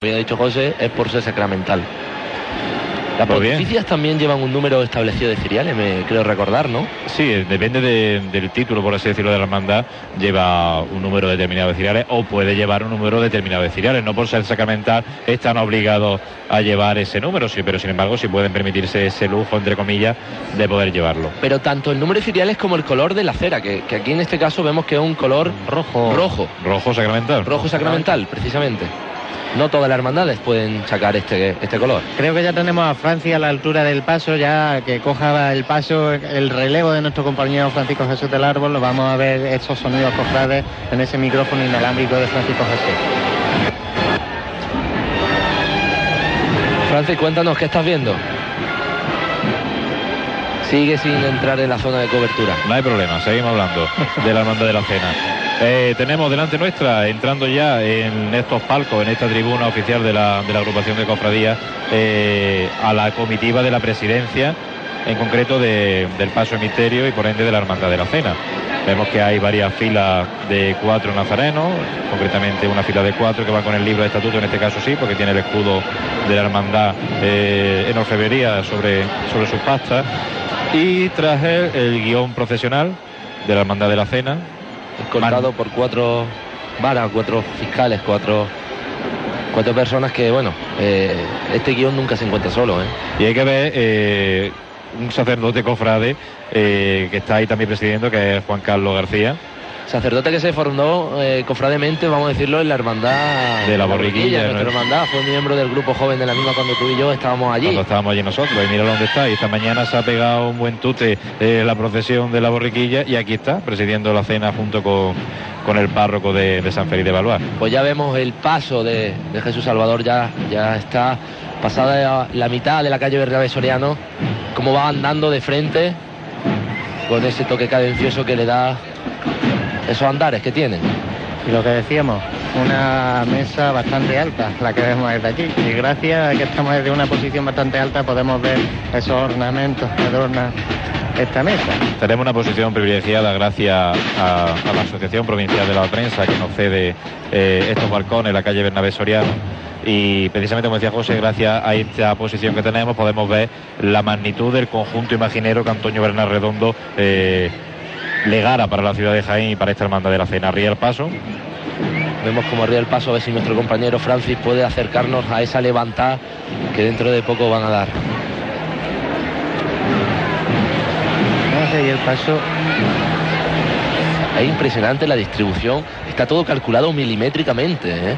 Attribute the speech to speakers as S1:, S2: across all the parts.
S1: había dicho José, es por ser sacramental. Las
S2: bien.
S1: pontificias también llevan un número establecido de ciriales, me creo recordar, ¿no?
S2: Sí, depende de- del título, por así decirlo, de la hermandad, lleva un número determinado de ciriales o puede llevar un número determinado de ciriales. No por ser sacramental están obligados a llevar ese número, sí, pero sin embargo sí pueden permitirse ese lujo, entre comillas, de poder llevarlo.
S1: Pero tanto el número de ciriales como el color de la cera, que, que aquí en este caso vemos que es un color
S3: Rojo.
S1: rojo,
S2: Rojo sacramental.
S1: rojo sacramental, precisamente. No todas las hermandades pueden sacar este, este color.
S3: Creo que ya tenemos a Francia a la altura del paso, ya que coja el paso, el relevo de nuestro compañero Francisco Jesús del Árbol, lo vamos a ver esos sonidos cofrades en ese micrófono inalámbrico de Francisco Jesús.
S1: Francis, cuéntanos, ¿qué estás viendo? Sigue sin entrar en la zona de cobertura.
S2: No hay problema, seguimos hablando de la hermandad de la cena. Eh, tenemos delante nuestra, entrando ya en estos palcos, en esta tribuna oficial de la, de la agrupación de cofradías, eh, a la comitiva de la presidencia, en concreto de- del Paso de Misterio y por ende de la Hermandad de la Cena. Vemos que hay varias filas de cuatro nazarenos, concretamente una fila de cuatro que va con el libro de estatuto, en este caso sí, porque tiene el escudo de la hermandad eh, en orfebrería sobre, sobre sus pastas. Y tras él el guion procesional de la Hermandad de la Cena.
S1: Escoltado por cuatro varas, cuatro fiscales, cuatro, cuatro personas que, bueno, eh, este guion nunca se encuentra solo, ¿eh?
S2: Y hay que ver eh, un sacerdote cofrade eh, que está ahí también presidiendo, que es Juan Carlos García.
S1: Sacerdote que se formó eh, cofrademente, vamos a decirlo, en la hermandad
S2: De la Borriquilla,
S1: Nuestra
S2: ¿no?
S1: hermandad fue miembro del grupo joven de la misma cuando tú y yo estábamos allí.
S2: Cuando estábamos allí nosotros, y mira dónde está. Y esta mañana se ha pegado un buen tute eh, la procesión de la borriquilla y aquí está, presidiendo la cena junto con, con el párroco de, de San Félix de Valois.
S1: Pues ya vemos el paso de, de Jesús Salvador, ya, ya está pasada la mitad de la calle Bernabé Soriano, como va andando de frente con ese toque cadencioso que le da esos andares que tiene.
S3: Y lo que decíamos, una mesa bastante alta, la que vemos desde aquí. Y gracias a que estamos desde una posición bastante alta podemos ver esos ornamentos que adornan esta mesa.
S2: Tenemos una posición privilegiada gracias a, a la Asociación Provincial de la Prensa que nos cede eh, estos balcones la calle Bernabé Soriano. Y precisamente, como decía José, gracias a esta posición que tenemos podemos ver la magnitud del conjunto imaginero que Antonio Bernal Redondo eh, legara para la ciudad de Jaén y para esta hermandad de la cena. Ría el paso.
S1: Vemos como arriba el paso, a ver si nuestro compañero Francis puede acercarnos a esa levantada que dentro de poco van a dar.
S3: Ir el paso.
S1: Es impresionante la distribución, está todo calculado milimétricamente. ¿eh?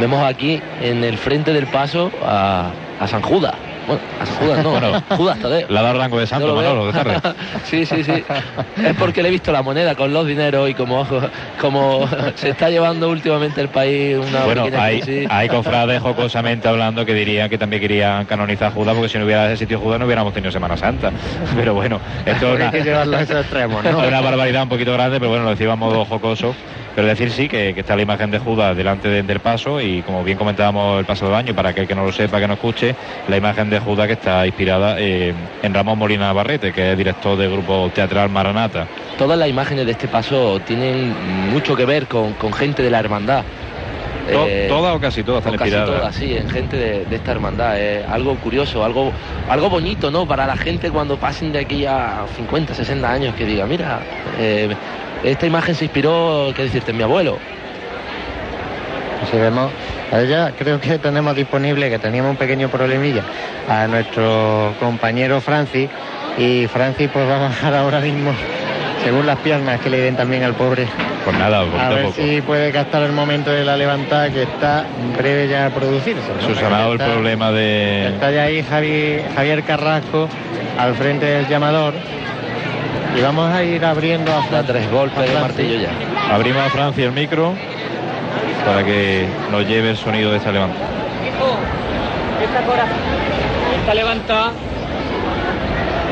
S1: Vemos aquí en el frente del paso a, a San Judas. Bueno, Judas no,
S2: Bueno.
S1: Judas Tadeo.
S2: Le ha dado rango de santo. Manolo, de
S1: sí, sí, sí. Es porque le he visto la moneda con los dineros y como, como se está llevando últimamente el país una
S2: Bueno, hay,
S1: crisis.
S2: hay cofrades jocosamente hablando que dirían que también querían canonizar a Judas porque si no hubiera existido Judas no hubiéramos tenido Semana Santa. Pero bueno, esto es
S3: Hay que
S2: una,
S3: llevarlo a esos extremos, ¿no?
S2: es una barbaridad un poquito grande, pero bueno, lo decía a modo jocoso. Pero decir sí que, que está la imagen de Judas delante de- del paso y como bien comentábamos el pasado año, para aquel que no lo sepa, que no escuche, la imagen de Judas que está inspirada en Ramón Molina Navarrete, que es director del grupo teatral Maranata.
S1: Todas las imágenes de este paso tienen mucho que ver con, con gente de la hermandad. Eh,
S2: todas o casi todas
S1: o
S2: están
S1: casi
S2: inspiradas.
S1: todas, sí, en gente de, de esta hermandad. Es algo curioso, algo, algo bonito, ¿no? Para la gente cuando pasen de aquí a 50, 60 años, que diga, mira, eh, esta imagen se inspiró, qué decirte, en mi abuelo.
S3: Si vemos, a ella creo que tenemos disponible, que teníamos un pequeño problemilla, a nuestro compañero Francis. Y Francis pues va a bajar ahora mismo, según las piernas que le den también al pobre.
S2: Pues nada,
S3: A ver
S2: poco.
S3: si puede captar el momento de la levantada que está en breve ya a producirse. ¿no?
S2: Subsanado el problema de...
S3: Está ya ahí Javi- Javier Carrasco al frente del llamador. Y vamos a ir abriendo a
S1: Da
S3: Fran-
S1: tres golpes de martillo ya.
S2: Abrimos a Francia el micro para que nos lleve el sonido de esta levantada.
S4: Esta esta levantada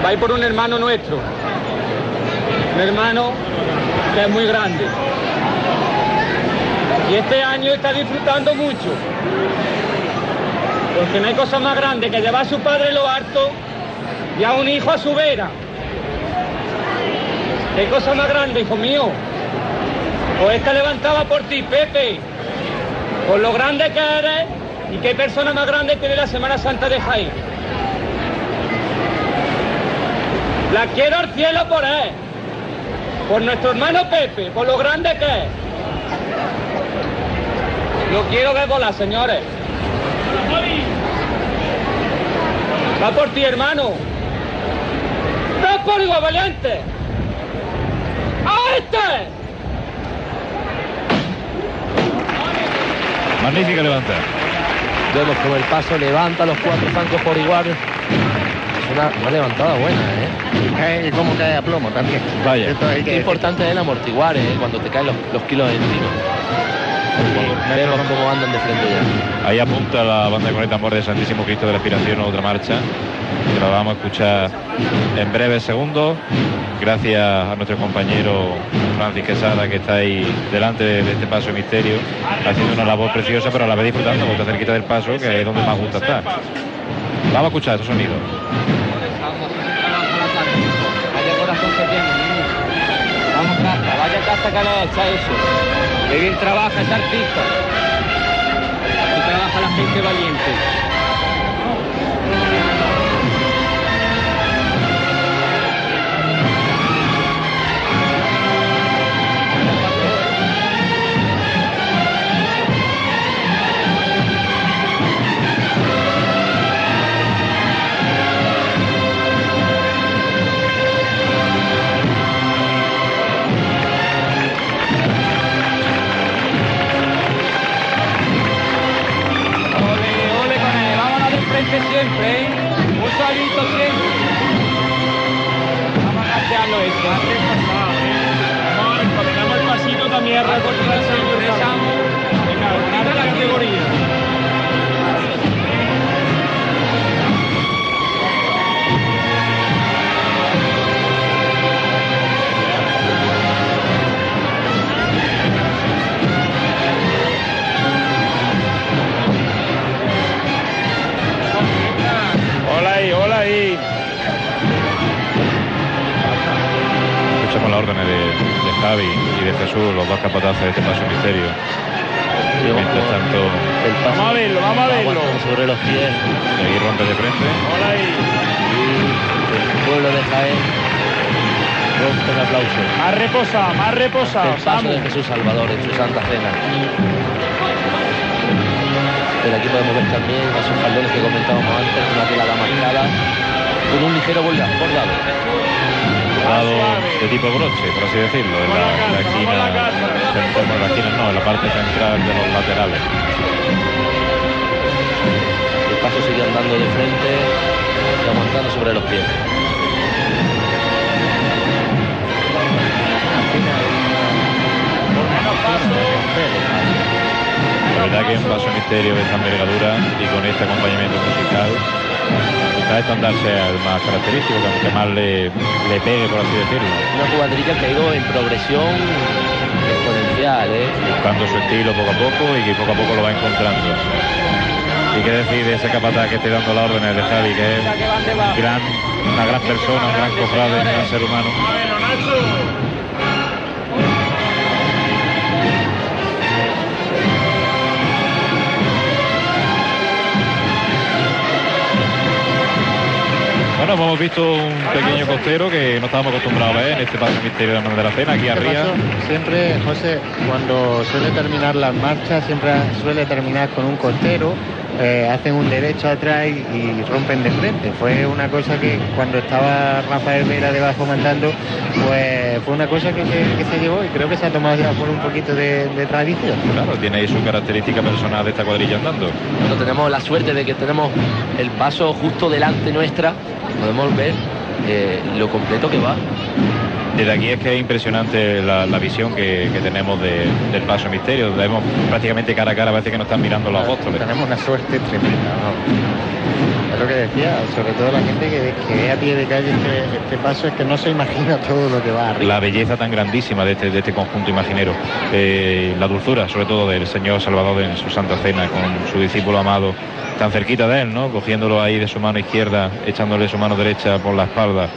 S4: va a ir por un hermano nuestro. Un hermano que es muy grande. Y este año está disfrutando mucho. Porque no hay cosa más grande que llevar a su padre lo harto y a un hijo a su vera. ¿Qué cosa más grande, hijo mío? Pues esta levantada por ti, Pepe. Por lo grande que eres ¿Y qué persona más grande tiene la Semana Santa de Jaén? La quiero al cielo por él. Por nuestro hermano Pepe, por lo grande que es. Lo quiero ver volar, señores. Va por ti, hermano. ¡Va por igual valiente! ¡A este!
S2: Magnífica levanta.
S1: Vemos como el paso levanta los cuatro zancos por igual. Una, una levantada buena, ¿eh?
S3: Eh, y como cae a plomo también.
S2: Vaya.
S1: Qué
S3: que
S1: importante es el amortiguar, ¿eh? Cuando te caen los, los kilos encima. Vemos cómo andan de frente ya.
S2: Ahí apunta la banda con el tambor de Santísimo Cristo de la Inspiración, otra marcha, que la vamos a escuchar en breves segundos, gracias a nuestro compañero Francis Quesada, que está ahí delante de, de este paso de misterio, haciendo una labor preciosa, pero a la vez disfrutando, porque está cerquita del paso, que es donde más gusta estar. Vamos a escuchar esos sonidos.
S4: Vaya corazón que tiene. Vamos, casa, vaya casa que le echa eso. Bien trabaja ese artista. Que trabaja la gente valiente. Siempre, ¿eh? Un salito siempre. Vamos a castearlo esto. Vamos, caminamos el pasito también a ganar la categoría.
S2: Escuchamos las órdenes de, de Javi y de Jesús, los dos capataces de este paso misterio. Mientras tanto,
S1: El paso
S5: Vamos a verlo, vamos a verlo.
S1: sobre los pies
S2: seguir rompe de frente.
S5: Hola ahí.
S1: y el pueblo de Jaén rompe el aplauso.
S5: Más reposado, más reposado.
S1: el paso de. Jesús Salvador en su Santa Cena. Pero aquí podemos ver también esos faldones que comentábamos antes, una tela damascada con un ligero borda- bordado.
S2: Dado de tipo broche, por así decirlo, en la, en la esquina, central, en la esquina no, en la parte central de los laterales.
S1: El paso sigue andando de frente y aguantando sobre los pies.
S2: La verdad que es un paso misterio de esta envergadura y con este acompañamiento musical, quizás estandar sea el más característico, que aunque más le, le pegue, por así decirlo,
S1: Una cuadrilla que ha ido en progresión exponencial, ¿eh?
S2: buscando su estilo poco a poco y que poco a poco lo va encontrando. Y qué decir de ese capataz que esté dando la órdenes de Javi, que es gran, una gran persona, un gran cofrade, un gran ser humano. Bueno, hemos visto un pequeño costero que no estábamos acostumbrados a ver en este paso misterio de la Mano de la Cena, aquí arriba.
S3: paso siempre, José, cuando suele terminar las marchas, siempre suele terminar con un costero, eh, hacen un derecho atrás y, y rompen de frente. Fue una cosa que cuando estaba Rafael Vera debajo mandando, pues fue una cosa que se, que se llevó y creo que se ha tomado ya por un poquito de, de tradición.
S2: Claro, tiene ahí su característica personal de esta cuadrilla andando.
S1: Bueno, tenemos la suerte de que tenemos el paso justo delante nuestra. Podemos ver eh, lo completo que va.
S2: Desde aquí es que es impresionante la, la visión que, que tenemos de- del paso misterio. Vemos prácticamente cara a cara, parece que nos están mirando los apóstoles.
S3: Tenemos una suerte tremenda. ¿no? Es lo que decía, sobre todo la gente que, que ve a pie de calle este, este paso es que no se imagina todo lo que va arriba.
S2: La belleza tan grandísima de este, de este conjunto imaginero. Eh, la dulzura, sobre todo, del Señor Salvador en su Santa Cena, con su discípulo amado tan cerquita de él, ¿no? Cogiéndolo ahí de su mano izquierda, echándole su mano derecha por la espalda,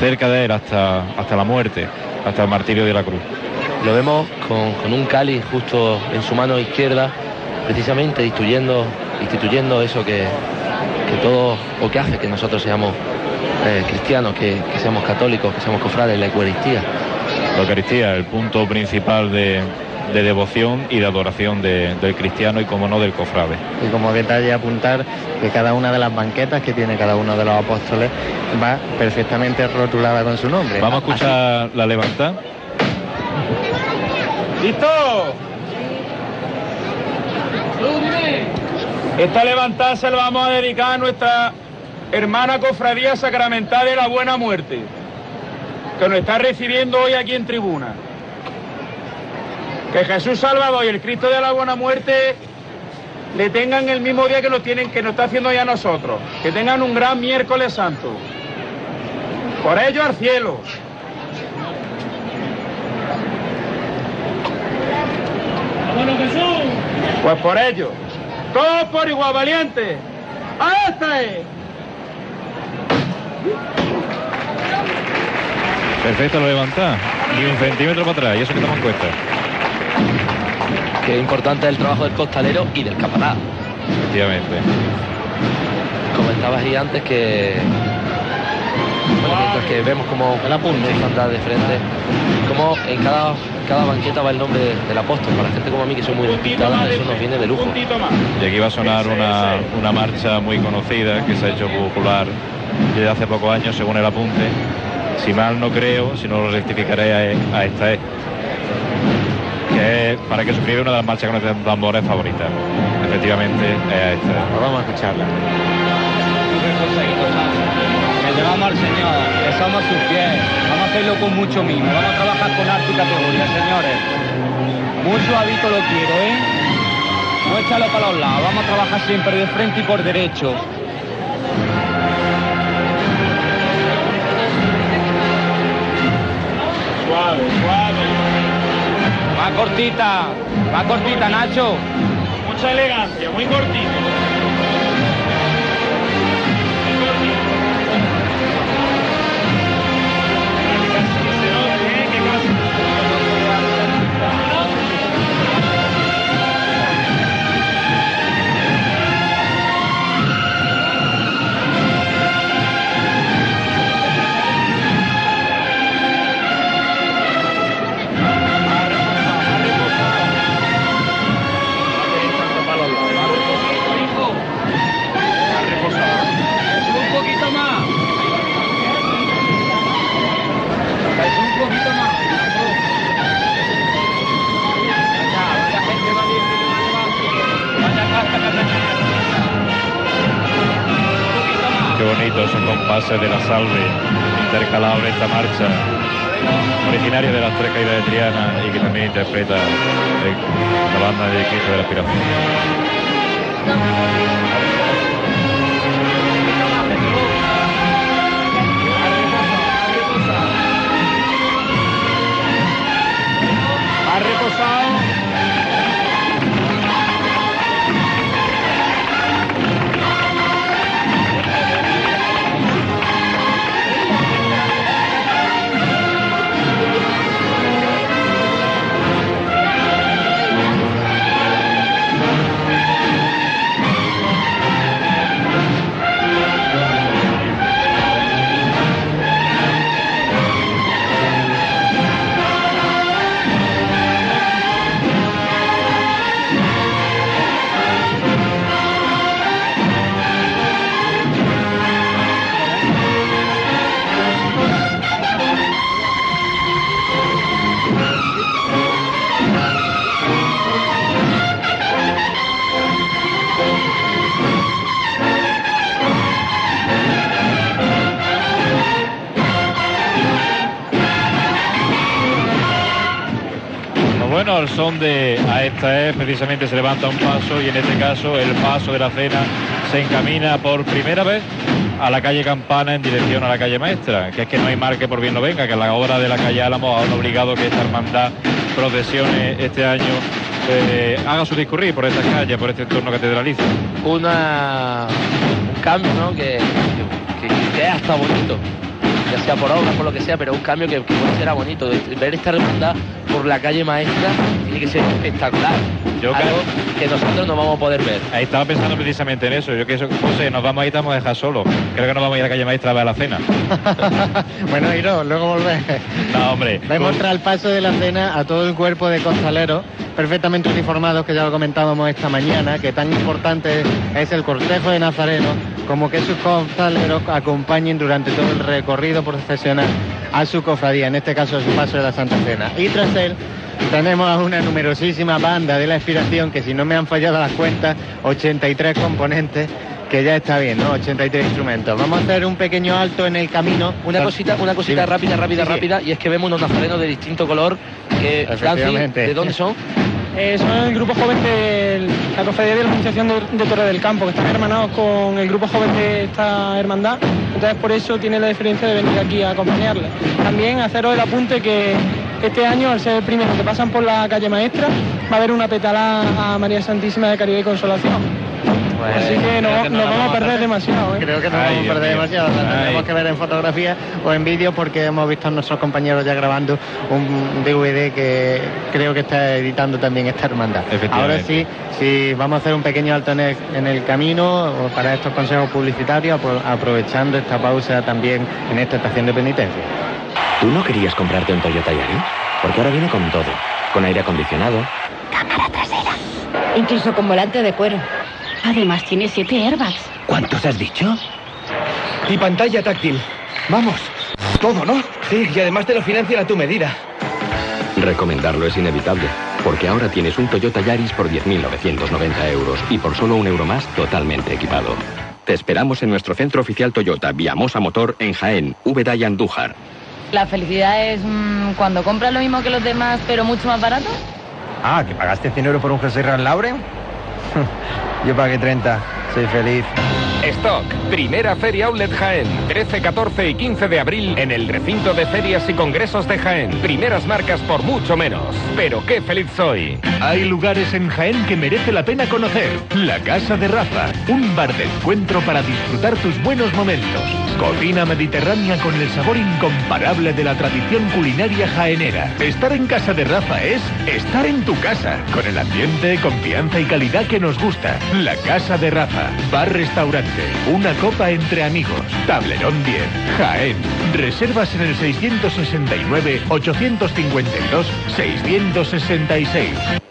S2: cerca de él hasta, hasta la muerte, hasta el martirio de la cruz.
S1: Lo vemos con, con un cáliz justo en su mano izquierda, precisamente instruyendo instituyendo eso que, que todo, o que hace que nosotros seamos eh, cristianos, que, que seamos católicos, que seamos cofrades, la Eucaristía.
S2: La Eucaristía, el punto principal de, de devoción y de adoración de- del cristiano y, como no, del cofrade.
S3: Y como detalle apuntar que cada una de las banquetas que tiene cada uno de los apóstoles va perfectamente rotulada con su nombre.
S2: Vamos a escuchar la levantada.
S5: ¿Listo? Esta levantada se la vamos a dedicar a nuestra hermana cofradía sacramental de la Buena Muerte, que nos está recibiendo hoy aquí en tribuna. Que Jesús Salvador y el Cristo de la Buena Muerte le tengan el mismo día que nos tienen, que nos está haciendo ya nosotros. Que tengan un gran miércoles santo. Por ello al cielo. Pues por ello. Todos por igual, valiente. ¡A este!
S2: Perfecto la levantada. Ni un centímetro para atrás, y eso que estamos en cuesta.
S1: Que es importante el trabajo del costalero y del capataz.
S2: Efectivamente.
S1: Comentabas ahí antes que bueno, mientras que vemos como la andar de frente, como en cada, cada banqueta va el nombre de- del apóstol. Para gente como a mí que soy muy despistada, eso nos viene de lujo.
S2: Y aquí va a sonar una, una marcha muy conocida que se ha hecho popular desde hace pocos años, según el apunte. Si mal no creo, si no lo rectificaré a, a esta es. Que es, para que suscribe una de las marchas con los tambores favoritas. Efectivamente, es esta.
S3: Pues vamos a escucharla.
S4: Que llevamos al Señor, que somos sus pies. Vamos a hacerlo con mucho mimo. Vamos a trabajar con arte y categoría, señores. Muy suavito lo quiero, ¿eh? No échalo para los lados. Vamos a trabajar siempre de frente y por derecho.
S5: Suave, suave.
S4: Cortita, más cortita, Nacho.
S5: Mucha elegancia, muy cortito.
S2: Bonito esos compases de la salve intercalados en esta marcha. Originaria de las tres caídas de Triana y que también interpreta eh, la banda de Cristo de la Aspiración. Al son de a esta es precisamente se levanta un paso y en este caso el paso de la cena se encamina por primera vez a la calle Campana en dirección a la calle Maestra, que es que no hay mar que por bien no venga, que a la hora de la calle Álamo han obligado que esta hermandad procesione este año eh, haga su discurrir por estas calles, por este entorno catedralicio.
S1: Una, un cambio ¿no? que, que, que- hasta bonito, ya sea por obra, por lo que sea, pero un cambio que, que puede ser bonito. Ver esta hermandad por la calle maestra tiene que ser espectacular.
S2: Yo
S1: algo que nosotros no vamos a poder ver.
S2: Ahí estaba pensando precisamente en eso. Yo que eso, José, nos vamos a ir, te vamos a dejar solo. Creo que nos vamos a ir a la calle maestra a ver la cena.
S3: bueno, Iro, luego volver.
S2: No, hombre.
S3: Vemos tras el paso de la cena a todo el cuerpo de costaleros perfectamente uniformados, que ya lo comentábamos esta mañana, que tan importante es el cortejo de Nazareno como que sus costaleros acompañen durante todo el recorrido profesional a su cofradía, en este caso a su paso de la Santa Cena. Y tras él tenemos a una numerosísima banda de la inspiración que si no me han fallado las cuentas, 83 componentes que ya está bien, ¿no? 83 instrumentos. Vamos a hacer un pequeño alto en el camino.
S1: Una cosita, una cosita rápida, rápida,
S3: Sí, sí.
S1: rápida, y es que vemos unos nazarenos de distinto color. Que, Francis,
S3: Efectivamente.
S1: ¿de dónde son?
S6: Eh, son el grupo joven de la cofradía de la Asociación de, de Torre del Campo, que están hermanados con el grupo joven de esta hermandad. Entonces por eso tiene la diferencia de venir aquí a acompañarle. También haceros el apunte que este año, al ser el primero que pasan por la calle maestra, va a haber una petalá a María Santísima de Caridad y Consolación. Así que no,
S3: creo
S6: nos vamos a perder demasiado. ¿eh?
S3: Creo que no
S2: Ay,
S3: vamos a perder demasiado. o sea,
S2: Ay.
S3: tendremos que ver en fotografía o en vídeo porque hemos visto a nuestros compañeros ya grabando un DVD que creo que está editando también esta hermandad. Ahora sí, sí, vamos a hacer un pequeño alto en el, en el camino o para estos consejos publicitarios, apro- aprovechando esta pausa también en esta estación de penitencia.
S7: ¿Tú no querías comprarte un Toyota Yaris? Porque ahora viene con todo. Con aire acondicionado,
S8: Incluso con volante de cuero. Además tiene siete airbags.
S9: ¿Cuántos has dicho? Y pantalla táctil. Vamos. Todo, ¿no? Sí, y además te lo financian a tu medida.
S7: recomendarlo es inevitable. Porque ahora tienes un Toyota Yaris por 10.990 euros y por solo un euro más totalmente equipado. Te esperamos en nuestro centro oficial Toyota Viamosa Motor en Jaén, Úbeda y Andújar.
S8: La felicidad es mm, cuando compras lo mismo que los demás, pero mucho más barato.
S9: Ah, ¿que pagaste 100 euros por un jersey Ralph Lauren? Yo pagué 30. Soy feliz.
S10: Stock, primera Feria Outlet Jaén, 13, 14 y 15 de abril en el recinto de ferias y congresos de Jaén. Primeras marcas por mucho menos. Pero qué feliz soy.
S11: Hay lugares en Jaén que merece la pena conocer. La Casa de Rafa, un bar de encuentro para disfrutar tus buenos momentos. Cocina mediterránea con el sabor incomparable de la tradición culinaria jaenera. Estar en Casa de Rafa es estar en tu casa, con el ambiente, confianza y calidad que nos gusta. La Casa de Rafa, bar-restaurante, una copa entre amigos. Tablerón 10, Jaén. Reservas en el 669-852-666.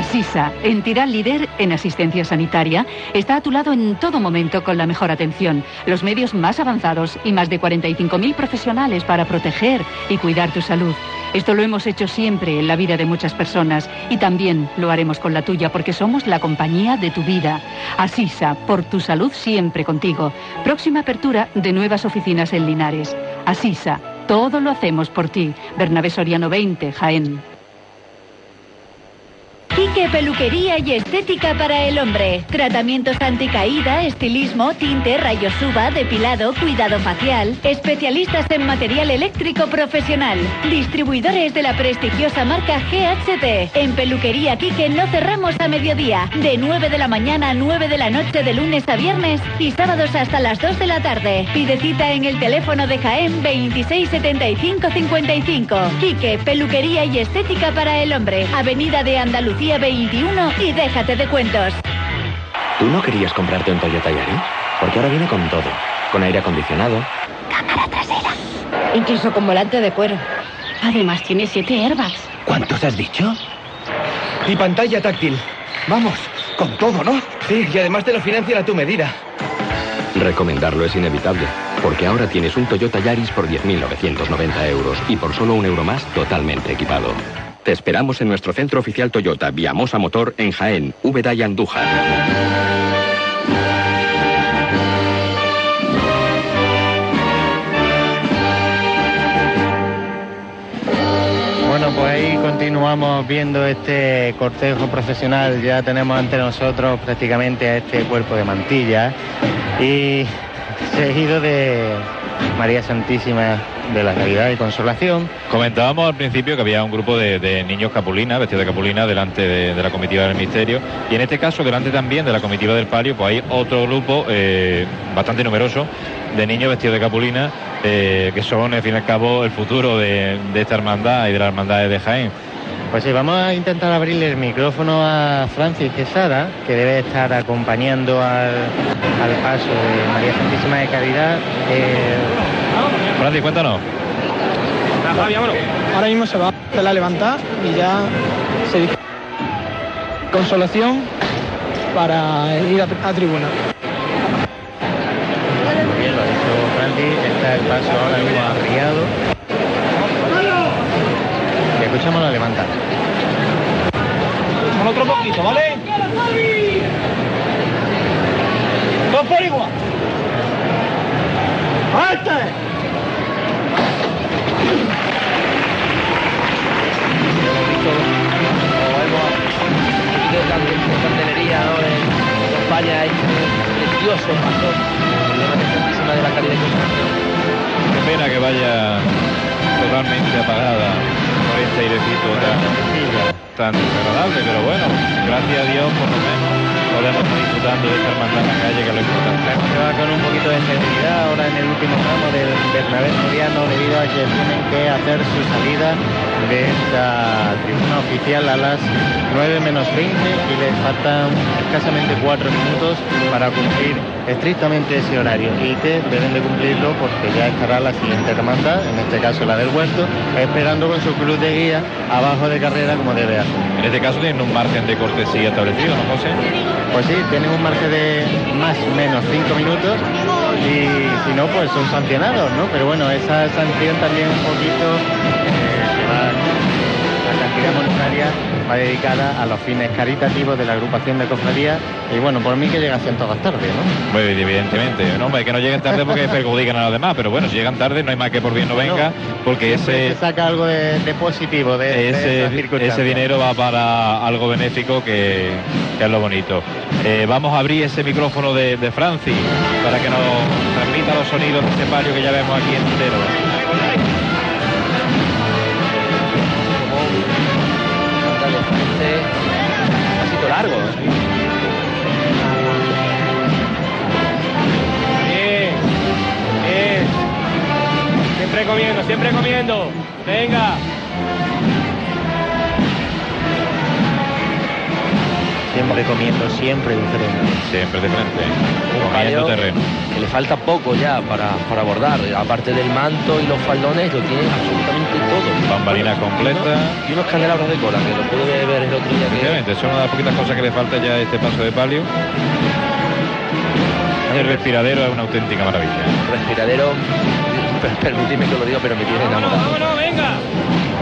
S12: Asisa, entidad líder en asistencia sanitaria, está a tu lado en todo momento con la mejor atención, los medios más avanzados y más de 45.000 profesionales para proteger y cuidar tu salud. Esto lo hemos hecho siempre en la vida de muchas personas y también lo haremos con la tuya porque somos la compañía de tu vida. Asisa, por tu salud siempre contigo. Próxima apertura de nuevas oficinas en Linares. Asisa, todo lo hacemos por ti. Bernabé Soriano 20, Jaén.
S13: Quique Peluquería y Estética para el Hombre. Tratamientos anticaída, estilismo, tinte, rayos uva, depilado, cuidado facial. Especialistas en material eléctrico profesional. Distribuidores de la prestigiosa marca GHT. En Peluquería Quique no cerramos a mediodía. De 9 de la mañana a 9 de la noche de lunes a viernes y sábados hasta las 2 de la tarde. Pide cita en el teléfono de Jaén 267555. Quique Peluquería y Estética para el Hombre. Avenida de Andalucía 21 y déjate de cuentos.
S7: ¿Tú no querías comprarte un Toyota Yaris? Porque ahora viene con todo. Con aire acondicionado,
S8: Incluso con volante de cuero. Además tiene siete airbags.
S9: ¿Cuántos has dicho? Y pantalla táctil. Vamos. Con todo, ¿no? Sí, y además te lo financian a tu medida.
S7: recomendarlo es inevitable. Porque ahora tienes un Toyota Yaris por 10.990 euros y por solo un euro más totalmente equipado. Te esperamos en nuestro centro oficial Toyota Viamosa Motor en Jaén, Úbeda y Andújar.
S3: Pues ahí continuamos viendo este cortejo profesional. Ya tenemos ante nosotros prácticamente a este cuerpo de mantilla y seguido de María Santísima de la Caridad y Consolación.
S2: Comentábamos al principio que había un grupo de, niños capulina, vestidos de capulina, delante de, de la comitiva del misterio. Y en este caso, delante también de la comitiva del palio, pues hay otro grupo eh, bastante numeroso de niños vestidos de capulina, eh, que son, al fin y al cabo, el futuro de, de esta hermandad y de las hermandades de Jaén.
S3: Pues sí, vamos a intentar abrirle el micrófono a Francis Quesada, que debe estar acompañando al, al paso de María Santísima de Caridad. Eh,
S2: Francis, cuéntanos.
S6: Ahora mismo se va a la levantada y ya se dice consolación para ir a, a tribuna.
S3: Muy bien, lo ha dicho Francis, está el paso ahora mismo arriado. Y escuchamos la levantada.
S5: Con otro poquito, ¿vale? Dos por igual.
S1: De candelería ¿no? de, España es precioso paso de la y Consolación.
S2: Qué pena que vaya totalmente apagada este airecito tan, desagradable, pero bueno, gracias a Dios por lo menos podemos estar disfrutando de esta hermandad en la calle, que lo importante.
S3: Se va con un poquito de seguridad ahora en el último tramo del Bernabé Soriano debido a que tienen que hacer su salida de esta tribuna oficial a las 9 menos 20 y les faltan escasamente 4 minutos para cumplir estrictamente ese horario y que deben de cumplirlo porque ya estará la siguiente hermandad, en este caso la del huerto, esperando con su cruz de guía abajo de carrera como debe hacer.
S2: En este caso tienen un margen de cortesía establecido, ¿no, José?
S3: Pues sí, tienen un margen de más o menos 5 minutos y si no, pues son sancionados, ¿no? Pero bueno, esa sanción también un poquito eh, cantidad monetaria va dedicada a los fines caritativos de la agrupación de cofradías y bueno, por mí que llegasen todas tarde, ¿no?
S2: Bien, evidentemente. No, hombre, que no lleguen tarde porque perjudican a los demás, pero bueno, si llegan tarde no hay más que por bien no venga, porque ese,
S3: se saca algo de, de positivo de,
S2: ese, dinero va para algo benéfico que, que es lo bonito. Eh, vamos a abrir ese micrófono de, de Francis para que nos transmita los sonidos de este palio que ya vemos aquí entero.
S1: ¿Eh?
S5: Bien, bien. Siempre comiendo, siempre comiendo. Venga.
S3: Siempre comiendo, siempre diferente.
S2: Siempre de frente,
S1: Un
S2: comiendo
S1: palio
S2: terreno.
S1: que le falta poco ya para, para abordar. Aparte del manto y los faldones, lo tiene absolutamente todo.
S2: Bambalina completa.
S1: Y unos candelabros de cola, que lo pude ver el otro día que
S2: Efectivamente, son una de las poquitas cosas que le falta ya a este paso de palio. El respiradero es una auténtica maravilla.
S1: respiradero, per- permitidme que lo diga, pero me tiene enamorado.
S5: Vámonos, venga.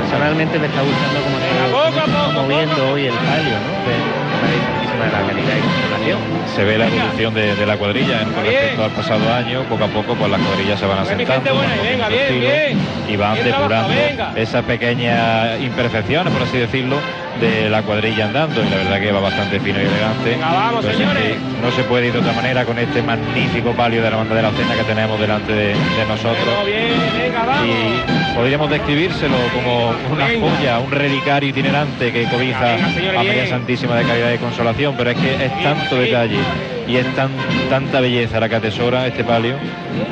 S3: Personalmente me está gustando como se está
S5: poco,
S3: moviendo
S5: poco.
S3: hoy el palio, ¿no? De De la y.
S2: Se ve la evolución de, de la cuadrilla en con respecto al pasado año. Poco a poco, pues las cuadrillas se van asentando.
S5: buena,
S2: van
S5: y venga, bien,
S2: estilo
S5: bien.
S2: Y van
S5: Bien
S2: depurando esas pequeñas imperfecciones, por así decirlo, de la cuadrilla andando. Y la verdad que va bastante fino y elegante.
S5: Venga, vamos, señores.
S2: no se puede ir de otra manera con este magnífico palio de la banda de la cena que tenemos delante de, de nosotros.
S5: Todo bien, venga, vamos.
S2: Y podríamos describírselo como una joya, un relicario itinerante que cobija a María. Santísima de Caridad y Consolación, pero es que es tanto detalle y es tan, tanta belleza la que atesora este palio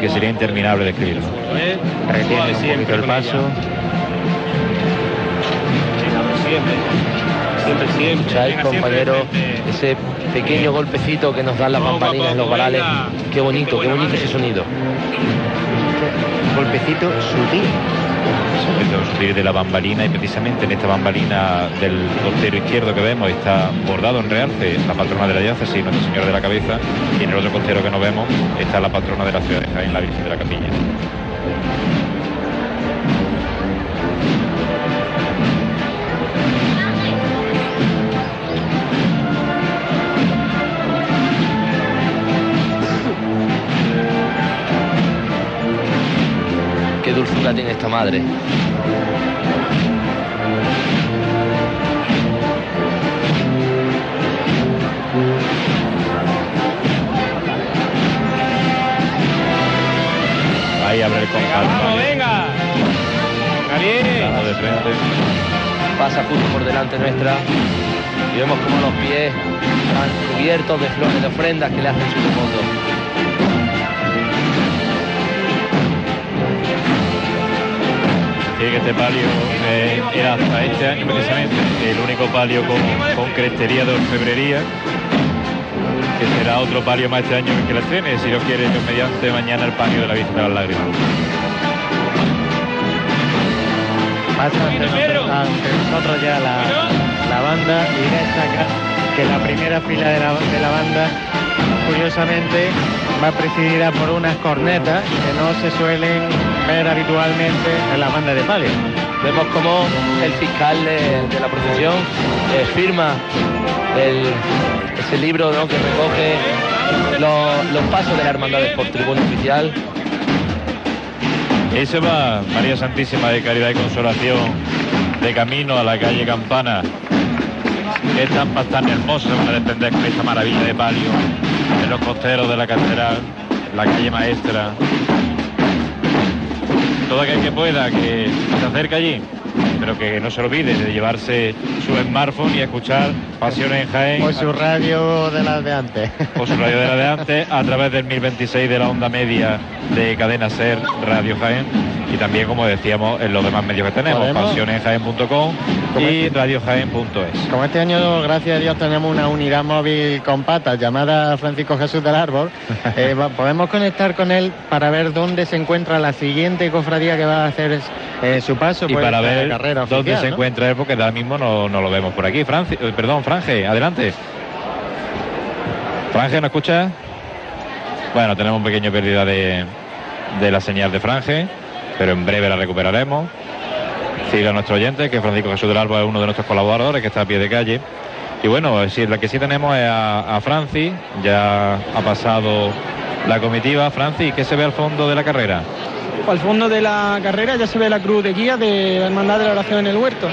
S2: que sería interminable describirlo.
S5: ¿Eh?
S3: Retiene
S5: siempre
S3: poquito el paso.
S5: pues siempre. Siempre, siempre.
S1: ¿Escucháis,
S5: Venga, siempre
S1: compañero? Ese pequeño golpecito que nos dan las bambalinas en los varales. Qué bonito,
S5: Qué
S1: bonito ese sonido.
S3: Un golpecito sutil.
S2: De la bambalina y precisamente en esta bambalina del costero izquierdo que vemos está bordado en realce la patrona de la diócesis, Nuestra Señora de la Cabeza, y en el otro costero que no vemos está la patrona de la ciudad de Jaén, la Virgen de la Capilla.
S1: Dulzura tiene esta madre.
S2: Ahí abre el
S5: Venga,
S2: compás.
S5: vamos, venga. Venga, bien.
S2: Plano de frente.
S1: Pasa justo por delante nuestra. Y vemos como los pies están cubiertos de flores de ofrendas que le hacen su fondo.
S2: Decir que este palio eh, era hasta este año precisamente el único palio con, con crestería de orfebrería que será otro palio más este año que la estrene, si lo quiere Dios mediante mañana el palio de la Virgen de las Lágrimas.
S3: Pasa ante nosotros, ante nosotros ya la, la banda y destaca que la primera fila de la, de la banda, curiosamente, va presidida por unas cornetas que no se suelen ver habitualmente en la banda de palio.
S1: Vemos como el fiscal de, la procesión eh, firma el- ese libro ¿no? que recoge lo- los pasos de la hermandad por tribuna oficial.
S2: Y se va María Santísima de Caridad y Consolación de camino a la calle Campana. Qué tan hermosas van a defender con esta maravilla de palio en los costeros de la catedral, la calle maestra. Todo aquel que pueda que se acerque allí, pero que no se olvide de llevarse su smartphone y escuchar Pasiones en Jaén.
S3: O su radio de las de antes.
S2: o su radio de la de antes a través del 1026 de la onda media de Cadena Ser Radio Jaén y también como decíamos en los demás medios que tenemos,
S3: Podemos.
S2: pasionesjaén.com y radiojaén.es.
S3: Como este año, gracias a Dios, tenemos una unidad móvil con patas llamada Francisco Jesús del Árbol, eh, podemos conectar con él para ver dónde se encuentra la siguiente cofradía que va a hacer eh, su paso
S2: Y para ver
S3: carrera
S2: dónde se encuentra él, porque ahora mismo no, no lo vemos por aquí. Franci- eh, perdón, Franje, adelante. Franje, ¿no escucha? Bueno, tenemos un pequeño pérdida de, de la señal de Franje, pero en breve la recuperaremos. Siga nuestro oyente, que Francisco Jesús del Árbol es uno de nuestros colaboradores, que está a pie de calle. Y bueno, sí, la que sí tenemos es a, a Franci, ya ha pasado la comitiva. Franci, ¿qué se ve al fondo de la carrera?
S6: Al fondo de la carrera ya se ve la cruz de guía de la Hermandad de la Oración en el Huerto.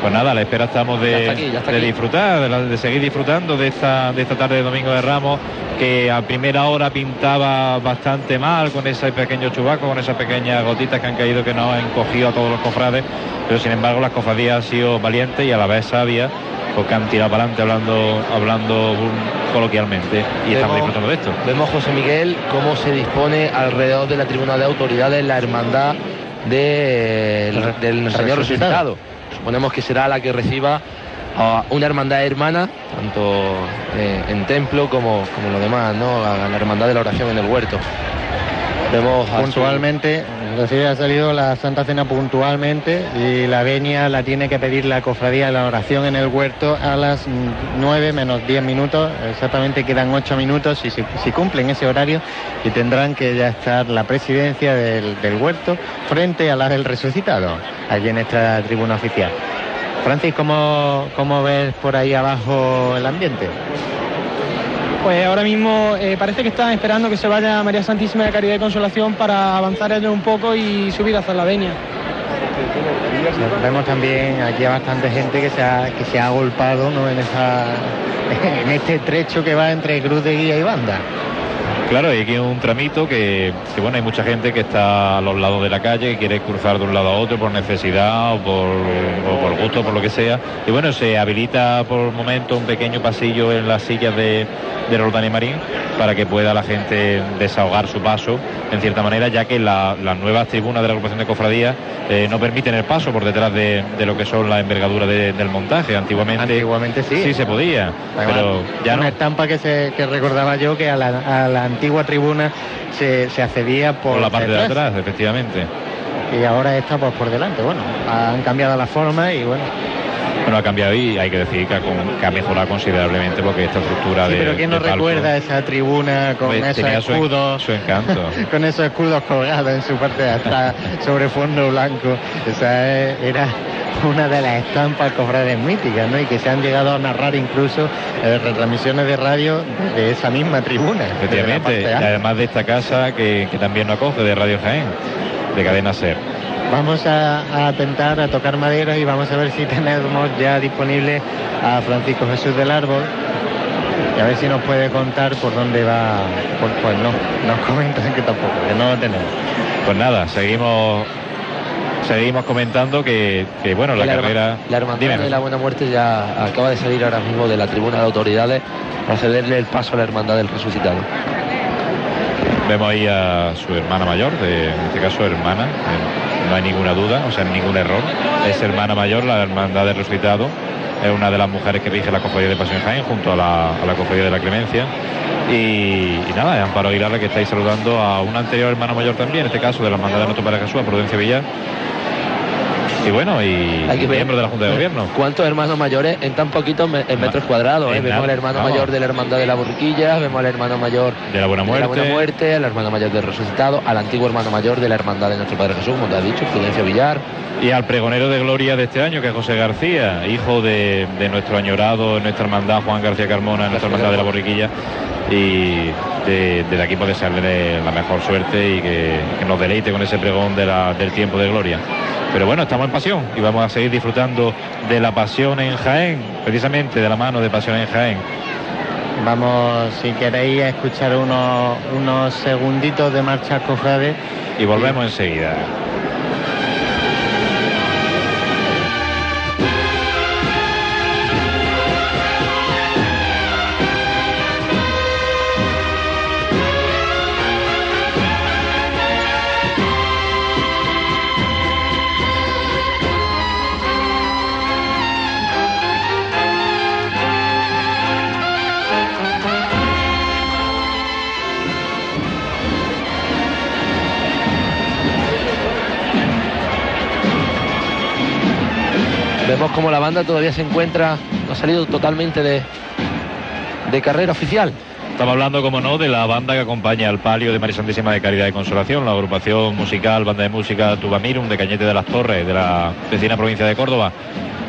S2: Pues nada, a la espera estamos de,
S6: aquí,
S2: disfrutar, de, la- de seguir disfrutando de esta, de esta tarde de Domingo de Ramos, que a primera hora pintaba bastante mal con ese pequeño chubaco, con esas pequeñas gotitas que han caído que nos han cogido a todos los cofrades, pero sin embargo las cofradías han sido valientes y a la vez sabias, porque han tirado para adelante hablando, hablando coloquialmente y estamos disfrutando de esto.
S1: Vemos, José Miguel, cómo se dispone alrededor de la tribuna de autoridades la hermandad de- del Señor resucitado. Suponemos que será la que reciba a una hermandad hermana, tanto eh, en templo como, como lo demás, ¿no? A la hermandad de la oración en el huerto. Vemos su-
S3: Puntualmente, recién ha salido la Santa Cena puntualmente y la venia la tiene que pedir la cofradía de la oración en el huerto a las 9 menos 10 minutos, exactamente quedan 8 minutos si, si, cumplen ese horario y tendrán que ya estar la presidencia del, huerto frente a la del resucitado, aquí en esta tribuna oficial. Francis, ¿cómo, cómo ves por ahí abajo el ambiente?
S6: Pues ahora mismo eh, parece que están esperando que se vaya María Santísima de Caridad y Consolación para avanzar ellos un poco y subir hacia la venia.
S3: Vemos también aquí a bastante gente que se ha, que se ha agolpado ¿no? en, esa, en este trecho que va entre cruz de guía y banda.
S2: Claro, y aquí hay un tramito que, que, bueno, hay mucha gente que está a los lados de la calle, que quiere cruzar de un lado a otro por necesidad o por, o por gusto, por lo que sea. Y bueno, se habilita por momento un pequeño pasillo en las sillas de, de Roldán y Marín para que pueda la gente desahogar su paso, en cierta manera, ya que la- las nuevas tribunas de la agrupación de cofradías eh, no permiten el paso por detrás de, de lo que son las envergaduras de- del montaje. Antiguamente,
S3: Antiguamente sí.
S2: sí se podía, pero ya
S3: una
S2: no.
S3: estampa que, se, que recordaba yo que a la, a la antigua tribuna se, se accedía por,
S2: Por la parte de atrás, efectivamente.
S3: y ahora está pues por delante. Bueno, han cambiado la forma y bueno.
S2: Bueno, ha cambiado y hay que decir que ha, con- que ha mejorado considerablemente porque esta estructura
S3: Sí,
S2: de.
S3: pero ¿quién no recuerda esa tribuna con
S2: pues,
S3: esos
S2: tenía su en-
S3: escudos?
S2: su encanto.
S3: con esos escudos colgados en su parte de atrás sobre fondo blanco. Esa es- era una de las estampas cofrades míticas, ¿no? Y que se han llegado a narrar incluso eh, retransmisiones de radio de esa misma tribuna.
S2: Efectivamente, además de esta casa que, que también nos acoge de Radio Jaén, de Cadena Ser.
S3: Vamos a, a atentar a tocar madera y vamos a ver si tenemos ya disponible a Francisco Jesús del Árbol. Y a ver si nos puede contar por dónde va. Pues, pues no, nos comentan que tampoco, que no lo tenemos.
S2: Pues nada, seguimos seguimos comentando que, que, bueno, la,
S1: la,
S2: carrera.
S1: la hermandad
S2: Dime,
S1: de la Buena Muerte ya acaba de salir ahora mismo de la tribuna de autoridades para cederle el paso a la hermandad del resucitado.
S2: Vemos ahí a su hermana mayor, de, en este caso hermana, en, no hay ninguna duda, o sea, ningún error. Es hermana mayor, la hermandad del resucitado. Es una de las mujeres que rige la cofradía de Pasión Jaén junto a la, a de la Clemencia. Y, nada, es Amparo Aguilar la que estáis saludando a una anterior hermana mayor también, en este caso de la hermandad de nuestro Padre Jesús, a Prudencia Villar. Y bueno, y,
S1: Hay que
S2: miembro de la Junta de Gobierno.
S1: ¿Cuántos hermanos mayores en tan poquitos me- en metros cuadrados? eh? Vemos al hermano
S2: vamos.
S1: mayor de la Hermandad de la Borriquilla, vemos al hermano mayor
S2: De la Buena
S1: de la
S2: Muerte.
S1: Buena Muerte, al hermano mayor del Resucitado, al antiguo hermano mayor de la Hermandad de nuestro Padre Jesús, como te has dicho, Prudencio Villar.
S2: Y al pregonero de gloria de este año, que es José García, hijo de, de nuestro añorado, nuestra hermandad Juan García Carmona, en nuestra hermandad de la Borriquilla. Y de- aquí puede desearle la mejor suerte y que, que nos deleite con ese pregón de la- del tiempo de gloria. Pero bueno, estamos en pasión y vamos a seguir disfrutando de la pasión en Jaén, precisamente de la mano de pasión en Jaén.
S3: Vamos, si queréis, a escuchar unos, unos segunditos de marcha cofrade.
S2: Y volvemos enseguida.
S1: Vemos como la banda todavía se encuentra, no ha salido totalmente de, de carrera oficial.
S2: Estamos hablando, como no, de la banda que acompaña al palio de María Santísima de Caridad y Consolación, la agrupación musical, banda de música Tubamirum de Cañete de las Torres, de la vecina provincia de Córdoba.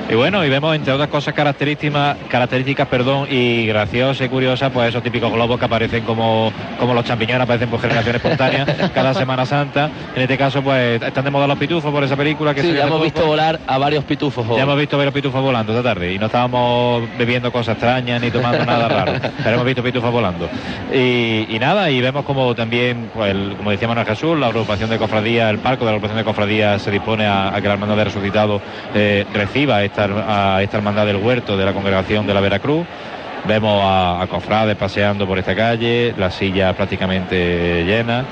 S2: Y bueno, y vemos entre otras cosas características, características perdón, y graciosas y curiosas, pues esos típicos globos que aparecen como, como los champiñones, aparecen por generación espontánea cada Semana Santa. En este caso, pues están de moda los pitufos por esa película que
S1: Sí, ya hemos visto volar a varios pitufos hoy.
S2: ya hemos visto varios pitufos volando esta tarde y no estábamos bebiendo cosas extrañas ni tomando nada raro, pero hemos visto pitufos volando. Y, y nada, y vemos como también, pues, el- como decíamos en Jesús, la agrupación de cofradía, el palco de la agrupación de cofradía se dispone a, a que la hermandad de resucitado eh, reciba esta, a esta hermandad del huerto de la congregación de la Veracruz. Vemos a, a cofrades paseando por esta calle, la silla prácticamente llena.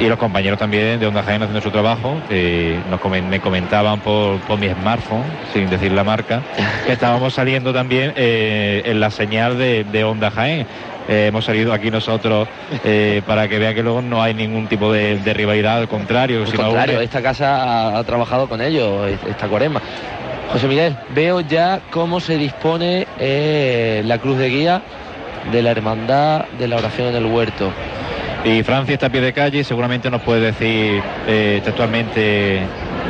S2: Y los compañeros también de Onda Jaén haciendo su trabajo, que nos comen- me comentaban por, por mi smartphone, sin decir la marca, que estábamos saliendo también eh, en la señal de, de Onda Jaén. Eh, hemos salido aquí nosotros eh, para que vean que luego no hay ningún tipo de, de rivalidad, al contrario,
S1: Al contrario, esta casa ha, ha trabajado con ellos esta cuaresma. José Miguel, veo ya cómo se dispone eh, la cruz de guía de la hermandad de la oración en el huerto.
S2: Y Francia está a pie de calle y seguramente nos puede decir eh, textualmente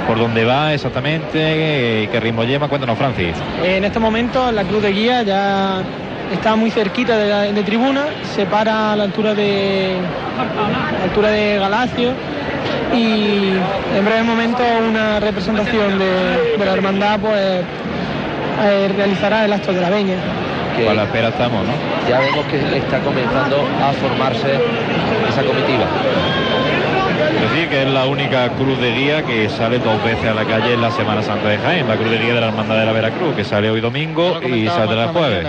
S2: por dónde va exactamente, eh, qué ritmo lleva. Cuéntanos, Francis.
S6: En este momento la cruz de guía ya está muy cerquita de, la, de tribuna, se para a la altura de, a la altura de Galacio y en breve momento una representación de, de la hermandad pues eh, realizará el acto de la veña.
S1: Que
S2: A la espera estamos, ¿no?
S1: ya vemos que está comenzando a formarse esa comitiva.
S2: Decir que es la única cruz de guía que sale dos veces a la calle en la Semana Santa de Jaén, la cruz de guía de la Hermandad de la Veracruz, que sale hoy domingo y saldrá el jueves.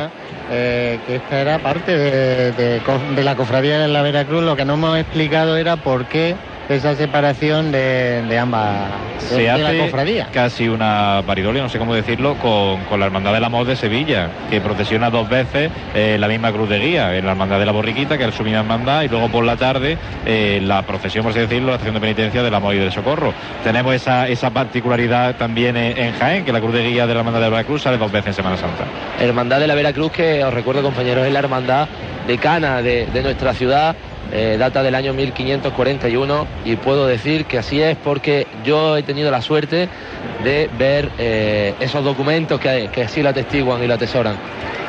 S3: eh, que esta era parte de, de la cofradía de la Veracruz. Lo que no hemos explicado era por qué esa separación de, de ambas de,
S2: Se
S3: de la
S2: hace
S3: cofradía.
S2: casi una paridolia, no sé cómo decirlo, con, con la Hermandad del Amor de Sevilla, que procesiona dos veces eh, la misma cruz de guía, en la Hermandad de la Borriquita, que es su misma hermandad, y luego por la tarde eh, la procesión, por así decirlo, la estación de penitencia del Amor y del Socorro. Tenemos esa, esa particularidad también en, en Jaén, que la cruz de guía de la Hermandad de la Veracruz sale dos veces en Semana Santa.
S1: Hermandad de la Veracruz, que os recuerdo compañeros, es la hermandad decana de, de nuestra ciudad, eh, data del año 1541 y puedo decir que así es porque yo he tenido la suerte de ver eh, esos documentos que, que así lo atestiguan y lo atesoran.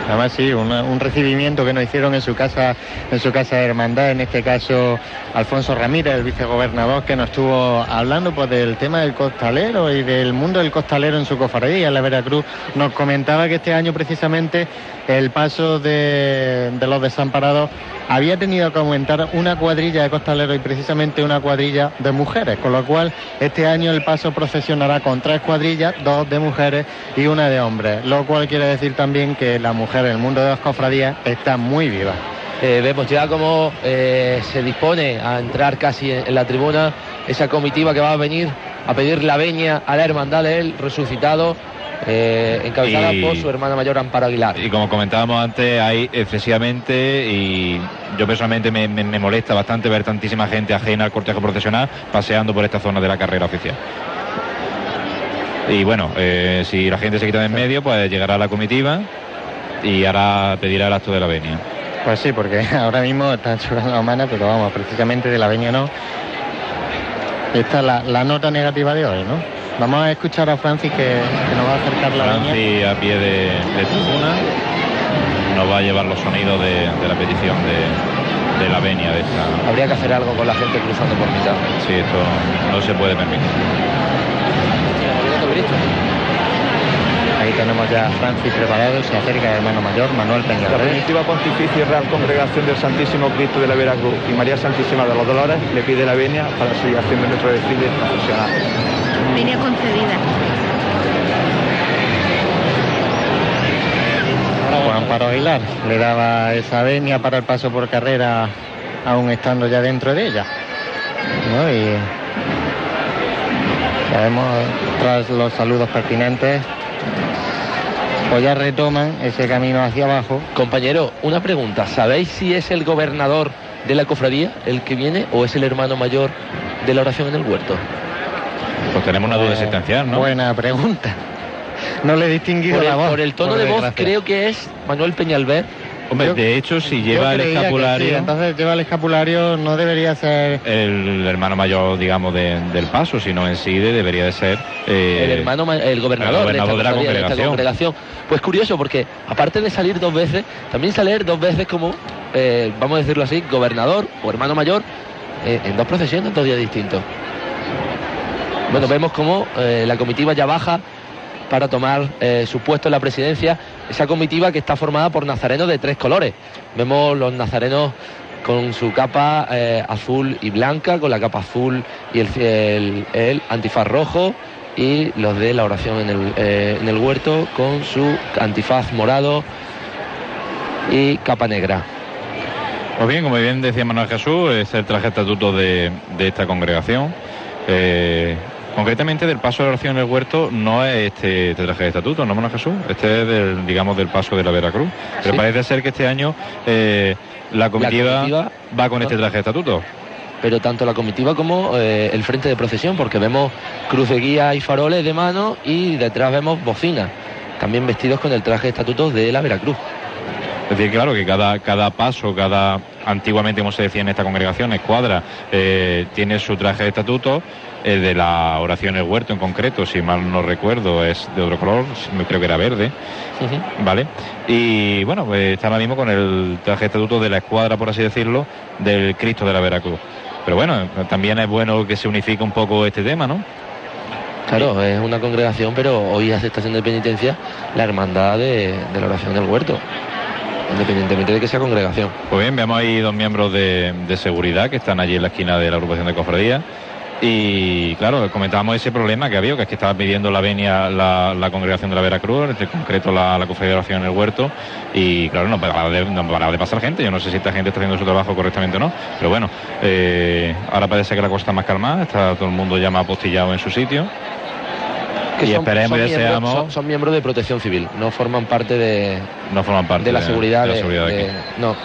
S3: Además sí, un recibimiento que nos hicieron en su casa, en su casa de hermandad, en este caso Alfonso Ramírez, el vicegobernador, que nos estuvo hablando pues del tema del costalero y del mundo del costalero en su cofradía, en la Veracruz. Nos comentaba que este año precisamente el paso de, de los desamparados había tenido que aumentar una cuadrilla de costaleros y precisamente una cuadrilla de mujeres, con lo cual este año el paso procesionará con tres cuadrillas, dos de mujeres y una de hombres, lo cual quiere decir también que la mujer en el mundo de las cofradías está muy viva.
S1: Eh, vemos ya cómo eh, se dispone a entrar casi en, en la tribuna esa comitiva que va a venir a pedir la veña a la hermandad de él resucitado. eh, encabezada
S2: Y-
S1: por su hermana mayor Amparo Aguilar.
S2: Y como comentábamos antes, hay excesivamente y yo personalmente me, me- me molesta bastante ver tantísima gente ajena al cortejo procesional paseando por esta zona de la carrera oficial. Y bueno, eh, si la gente se quita de en medio, pues llegará la comitiva y hará pedirá el acto de la venia.
S3: Pues sí, porque ahora mismo están churando la humana, pero vamos, precisamente de la veña no. Esta es la, la nota negativa de hoy, ¿no? Vamos a escuchar a Francis que, que nos va a acercar la.
S2: Francis a pie de, de tribuna nos va a llevar los sonidos de, de la petición de, de la venia de esta.
S1: Habría que hacer algo con la gente cruzando por mitad.
S2: Sí, esto no se puede permitir.
S3: Ahí tenemos ya a Francis preparado, se acerca el hermano mayor, Manuel
S14: La
S3: Peñalver.
S14: primitiva Pontificia y Real Congregación del Santísimo Cristo de la Veracruz y María Santísima de los Dolores le pide la venia para seguir haciendo nuestro desfile profesional.
S15: Venia concedida.
S3: Juan Amparo Aguilar le daba esa venia para el paso por carrera, aún estando ya dentro de ella. ¿no? Y sabemos, tras los saludos pertinentes, pues ya retoman ese camino hacia abajo.
S1: Compañero, una pregunta. ¿Sabéis si es el gobernador de la cofradía el que viene o es el hermano mayor de la oración en el huerto?
S2: Pues tenemos una duda existencial, ¿no?
S3: Buena pregunta. No le he distinguido
S1: Por el,
S3: la voz.
S1: por el tono
S3: por
S1: de voz creo que es Manuel Peñalver.
S2: Hombre, de hecho, si lleva el escapulario,
S3: sí, entonces lleva el escapulario, no debería ser
S2: el hermano mayor, digamos, de- del paso, sino en sí de- debería de ser eh,
S1: el hermano, ma- el gobernador,
S2: el gobernador
S1: de,
S2: de
S1: esta
S2: la
S1: cofradía, de esta
S2: congregación.
S1: congregación. Pues curioso, porque aparte de salir dos veces, también salir dos veces como, eh, vamos a decirlo así, gobernador o hermano mayor eh, en dos procesiones, en dos días distintos. Bueno, vemos como eh, la comitiva ya baja para tomar eh, su puesto en la presidencia, esa comitiva que está formada por nazarenos de tres colores. Vemos los nazarenos con su capa eh, azul y blanca, con la capa azul y el, antifaz rojo, y los de la oración en el, eh, en el huerto con su antifaz morado y capa negra.
S2: Pues bien, como bien decía Manuel Jesús, es el traje estatuto de, de esta congregación. Eh, concretamente del paso de oración en el huerto no es este, este traje de estatuto, ¿no, Manuel Jesús? Este es del, digamos, del paso de la Veracruz. Pero
S1: Sí.
S2: parece ser que este año eh, la, comitiva
S1: comitiva-
S2: va con este traje de estatuto.
S1: pero tanto la comitiva como eh, el frente de procesión, porque vemos cruz de guía y faroles de mano y detrás vemos bocinas, también vestidos con el traje de estatutos de la Veracruz.
S2: Es decir, claro, que cada, cada paso, cada, antiguamente como se decía en esta congregación, escuadra, eh, tiene su traje de estatuto, el de la oración el huerto en concreto, si mal no recuerdo, es de otro color, creo que era verde, ¿vale? Y bueno, pues está ahora mismo con el traje de estatuto de la escuadra, por así decirlo, del Cristo de la Veracruz. Pero bueno, también es bueno que se unifique un poco este tema, ¿no?
S1: Claro, es una congregación, pero hoy hace estación de penitencia la hermandad de, de la oración del huerto, independientemente de que sea congregación.
S2: Pues bien, vemos ahí dos miembros de, seguridad que están allí en la esquina de la agrupación de cofradías. Y claro, comentábamos ese problema que había, que es que estaba pidiendo la venia la, congregación de la Veracruz, en concreto la, la cofradía de oración en el huerto. Y claro, no paraba, de, no de pasar gente. Yo no sé si esta gente está haciendo su trabajo correctamente o no. Pero bueno, eh, ahora parece que la cosa está más calmada, está todo el mundo ya más apostillado en su sitio. Y
S1: son-
S2: esperemos
S1: son
S2: y
S1: miembros-. Son, son miembros de protección civil, no forman parte de,
S2: no forman parte
S1: de la seguridad.
S2: de la seguridad de
S1: no,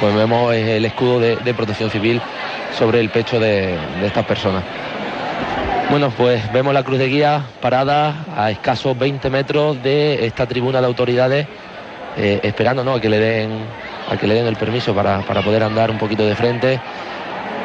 S1: pues vemos el escudo de, de protección civil sobre el pecho de, de estas personas. Bueno, pues vemos la cruz de guía parada a escasos 20 metros de esta tribuna de autoridades, eh, esperando ¿no? a, que le den, a que le den el permiso para, para poder andar un poquito de frente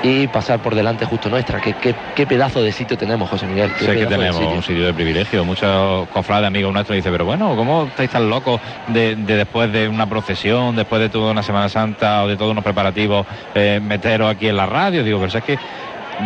S1: y pasar por delante justo nuestra. Qué, qué- qué pedazo de sitio tenemos, José Miguel.
S2: Sé que tenemos
S1: sitio.
S2: un sitio de privilegio. Muchos cofrades amigos nuestros dicen, pero bueno, ¿cómo estáis tan locos de, de después de una procesión, después de toda una Semana Santa o de todos unos preparativos, eh, meteros aquí en la radio? Digo, pero es que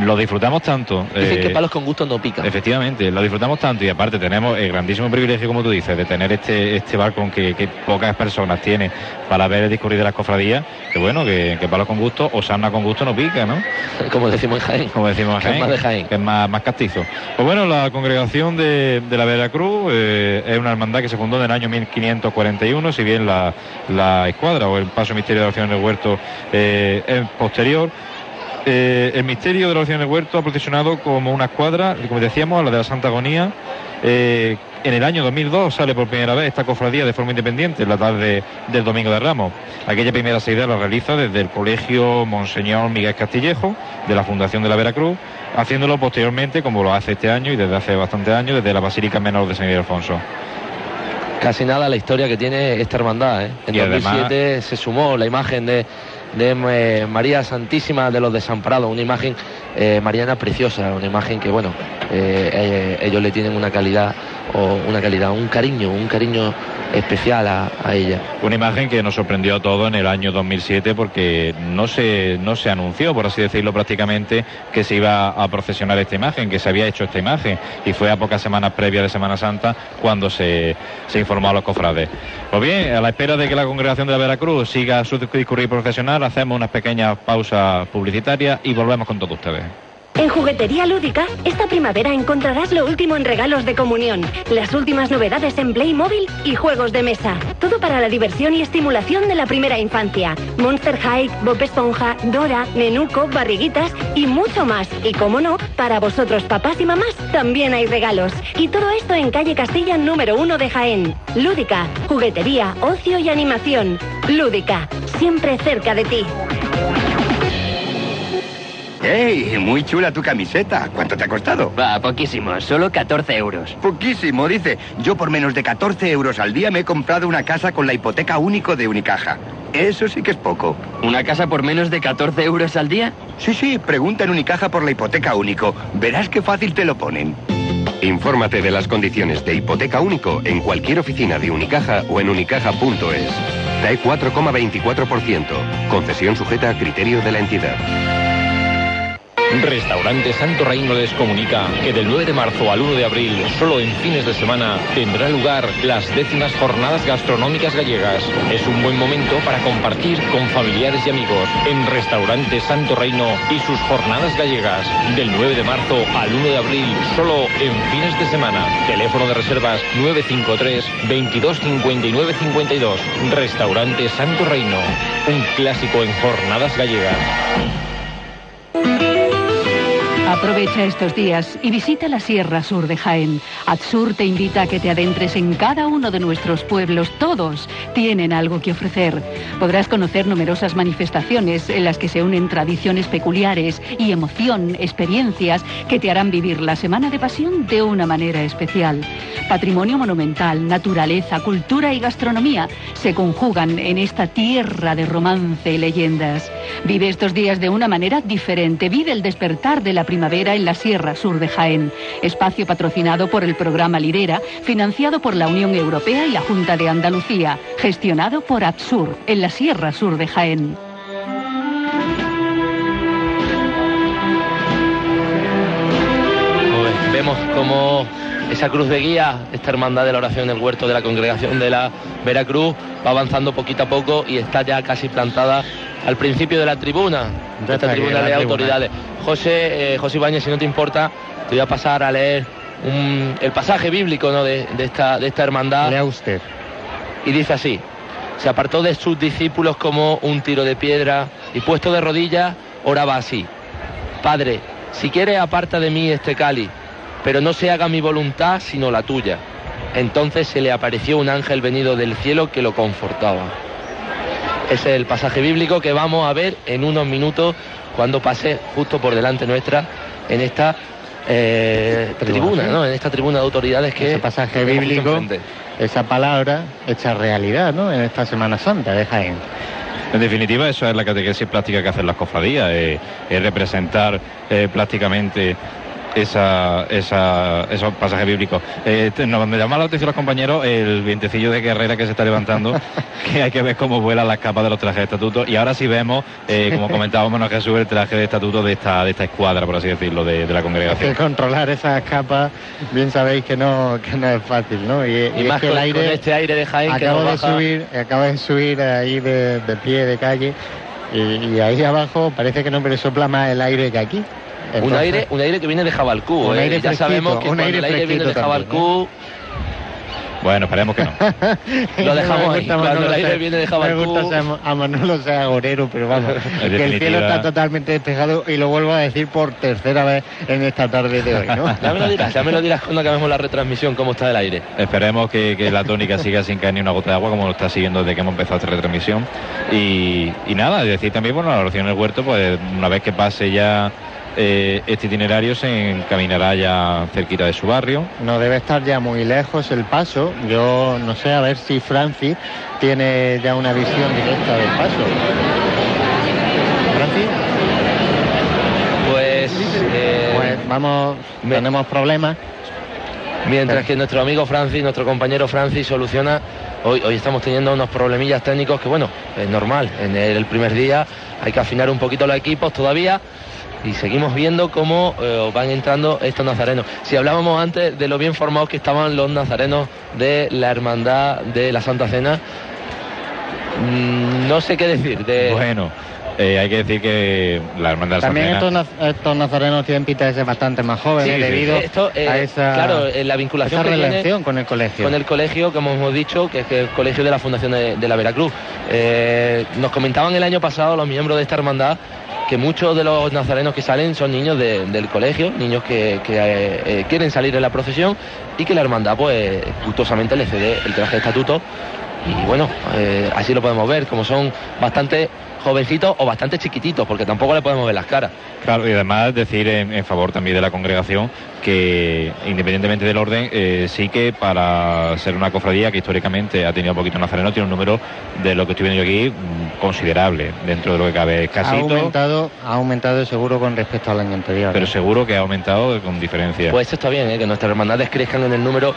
S2: lo disfrutamos tanto.
S1: Dicen
S2: eh,
S1: que palos con gusto no pican.
S2: Efectivamente, lo disfrutamos tanto y aparte tenemos el grandísimo privilegio, como tú dices, de tener este, este barco que, que pocas personas tienen para ver el discurrir de las cofradías, que bueno, que, que palos con gusto o sarna con gusto no pica, ¿no?
S1: Como decimos en Jaén.
S2: Como decimos en
S1: Que es
S2: Jaén,
S1: más de Jaén.
S2: que es más, más castizo. Pues bueno, la congregación de, de la Veracruz eh, es una hermandad que se fundó en el año 1541, si bien la, la escuadra o el paso misterio de oración en el huerto eh, es posterior. Eh, el misterio de la oración del huerto ha procesionado como una escuadra, como decíamos, a la de la Santa Agonía. Eh, en el año 2002 sale por primera vez esta cofradía de forma independiente en la tarde del Domingo de Ramos. Aquella primera salida la realiza desde el Colegio Monseñor Miguel Castillejo de la Fundación de la Veracruz, haciéndolo posteriormente, como lo hace este año y desde hace bastantes años, desde la Basílica Menor de San Miguel Alfonso.
S1: Casi nada la historia que tiene esta hermandad. ¿eh? En
S2: Y además-
S1: 2007 se sumó la imagen de, de eh, María Santísima de los Desamparados, una imagen eh, mariana preciosa, una imagen que, bueno, eh, ellos le tienen una calidad, o una calidad, un cariño, un cariño especial a, ella.
S2: Una imagen que nos sorprendió a todos en el año 2007 porque no se, no se anunció, por así decirlo prácticamente, que se iba a procesionar esta imagen, que se había hecho esta imagen. Y fue a pocas semanas previas de Semana Santa cuando se, se informó a los cofrades. Pues bien, a la espera de que la congregación de la Veracruz siga su discurrir profesional, hacemos una pequeña pausa publicitaria y volvemos con todos ustedes.
S16: En Juguetería Lúdica, esta primavera encontrarás lo último en regalos de comunión, las últimas novedades en Playmobil y juegos de mesa. Todo para la diversión y estimulación de la primera infancia. Monster High, Bob Esponja, Dora, Nenuco, Barriguitas y mucho más. Y como no, para vosotros papás y mamás también hay regalos. Y todo esto en calle Castilla número 1 de Jaén. Lúdica, juguetería, ocio y animación. Lúdica, siempre cerca de ti.
S17: ¡Ey! Muy chula tu camiseta. ¿Cuánto te ha costado?
S18: Va, poquísimo, solo 14 euros.
S17: Poquísimo, dice. Yo por menos de 14 euros al día me he comprado una casa con la hipoteca único de Unicaja. Eso sí que es poco.
S18: ¿Una casa por menos de 14 euros al día?
S17: Sí, sí, pregunta en Unicaja por la hipoteca único. Verás qué fácil te lo ponen.
S10: Infórmate de las condiciones de hipoteca único en cualquier oficina de Unicaja o en unicaja.es. TAE 4,24%. Concesión sujeta a criterio de la entidad.
S19: Restaurante Santo Reino les comunica que del 9 de marzo al 1 de abril, solo en fines de semana, tendrá lugar las décimas jornadas gastronómicas gallegas. Es un buen momento para compartir con familiares y amigos en Restaurante Santo Reino y sus jornadas gallegas. Del 9 de marzo al 1 de abril, solo en fines de semana. Teléfono de reservas 953 22 59 52. Restaurante Santo Reino, un clásico en jornadas gallegas.
S12: Aprovecha estos días y visita la Sierra Sur de Jaén. Atsur te invita a que te adentres en cada uno de nuestros pueblos. Todos tienen algo que ofrecer. Podrás conocer numerosas manifestaciones en las que se unen tradiciones peculiares y emoción, experiencias que te harán vivir la Semana de Pasión de una manera especial. Patrimonio monumental, naturaleza, cultura y gastronomía se conjugan en esta tierra de romance y leyendas. Vive estos días de una manera diferente. Vive el despertar de la primavera en la Sierra Sur de Jaén. Espacio patrocinado por el programa Lidera, financiado por la Unión Europea y la Junta de Andalucía, gestionado por Atsur en la Sierra Sur de Jaén.
S1: Esa cruz de guía, esta hermandad de la oración del huerto de la congregación de la Veracruz, va avanzando poquito a poco y está ya casi plantada al principio de la tribuna, de esta tribuna de
S3: tribuna.
S1: autoridades. José, eh, José Ibáñez, si no te importa, te voy a pasar a leer un- el pasaje bíblico ¿no? de, de esta, de esta hermandad.
S3: Lea usted.
S1: Y dice así, se apartó de sus discípulos como un tiro de piedra y puesto de rodillas oraba así, Padre, si quieres aparta de mí este cáliz, pero no se haga mi voluntad sino la tuya. Entonces se le apareció un ángel venido del cielo que lo confortaba. Ese es el pasaje bíblico que vamos a ver en unos minutos cuando pase justo por delante nuestra en esta eh, tribuna, ¿no? En esta tribuna de autoridades que
S3: Ese pasaje bíblico, esa palabra hecha realidad, ¿no? En esta Semana Santa de Jaén.
S2: En definitiva, eso es la catequesis plástica que hacen las cofradías, eh, es representar eh, plásticamente esa, esa, esos pasajes bíblicos. Eh, te- nos me llama la atención los compañeros el vientecillo de guerrera que se está levantando, que hay que ver cómo vuelan las capas de los trajes de estatuto. Y ahora sí vemos, eh, como comentábamos en Jesús, el traje de estatuto de esta, de esta escuadra, por así decirlo, de, de la
S3: que
S2: congregación.
S3: controlar esas capas, bien sabéis que no, que no es fácil, ¿no? Y, y
S1: Y
S3: es
S1: más
S3: que
S1: con,
S3: el aire
S1: con este aire de Jaén que
S3: acaba
S1: nos
S3: de
S1: baja.
S3: subir, acaba de subir ahí de, de pie de calle y, y ahí abajo parece que no, pero sopla más el aire que aquí.
S1: Un aire, un aire que viene de Jabalcú,
S3: Un
S1: ¿eh?
S3: aire
S1: ya sabemos que
S3: un aire
S1: el aire viene de Jabalcú,
S2: Bueno, esperemos que no.
S1: Lo dejamos ahí. Cuando el aire
S3: sea-
S1: viene de Jabalcú.
S3: Me gusta ser- a Manolo sea agorero, pero vamos, que el cielo está totalmente despejado y lo vuelvo a decir por tercera vez en esta tarde de hoy, ¿no?
S1: Ya me lo dirás, ya me lo dirás cuando acabemos la retransmisión, cómo está el aire.
S2: Esperemos que, que la tónica siga sin caer ni una gota de agua, como lo está siguiendo desde que hemos empezado esta retransmisión. Y, y nada, decir también, bueno, la oración en el huerto, pues una vez que pase ya eh, este itinerario, se encaminará ya cerquita de su barrio.
S3: No debe estar ya muy lejos el paso. Yo no sé, a ver si Francis tiene ya una visión directa del paso. Francis,
S1: Pues, eh,
S3: pues vamos, tenemos problemas.
S1: mientras que nuestro amigo Francis, nuestro compañero Francis soluciona, hoy, hoy estamos teniendo unos problemillas técnicos que bueno, es normal, en el primer día hay que afinar un poquito los equipos todavía y seguimos viendo cómo eh, van entrando estos nazarenos. Si hablábamos antes de lo bien formados que estaban los nazarenos de la Hermandad de la Santa Cena, mm, no sé qué decir. De...
S2: Bueno, eh, hay que decir que la hermandad
S3: También
S2: Santa
S3: estos, naz- estos nazarenos tienen pinta de ser bastante más jóvenes
S1: Sí,
S3: debido
S1: esto, eh,
S3: a esa,
S1: claro, eh, la vinculación
S3: esa
S1: que tiene
S3: relación con el colegio.
S1: con el colegio, como hemos dicho, que es el colegio de la Fundación de, de la Veracruz. Eh, nos comentaban el año pasado los miembros de esta hermandad que muchos de los nazarenos que salen son niños de- del colegio, niños que, que, eh, eh, quieren salir en la procesión y que la hermandad pues gustosamente le cede el traje de estatuto. Y bueno, eh, así lo podemos ver, como son bastante jovencitos o bastante chiquititos, porque tampoco le podemos ver las caras.
S2: Claro, y además decir en, en favor también de la congregación que independientemente del orden, eh, sí que para ser una cofradía que históricamente ha tenido un poquito nazareno, tiene un número de lo que estoy viendo yo aquí mm, considerable, dentro de lo que cabe
S3: ha
S2: escasito,
S3: aumentado, ha aumentado seguro con respecto al año anterior.
S2: pero seguro que ha aumentado con diferencia.
S1: Pues esto está bien, ¿eh? que nuestras hermandades crezcan en el número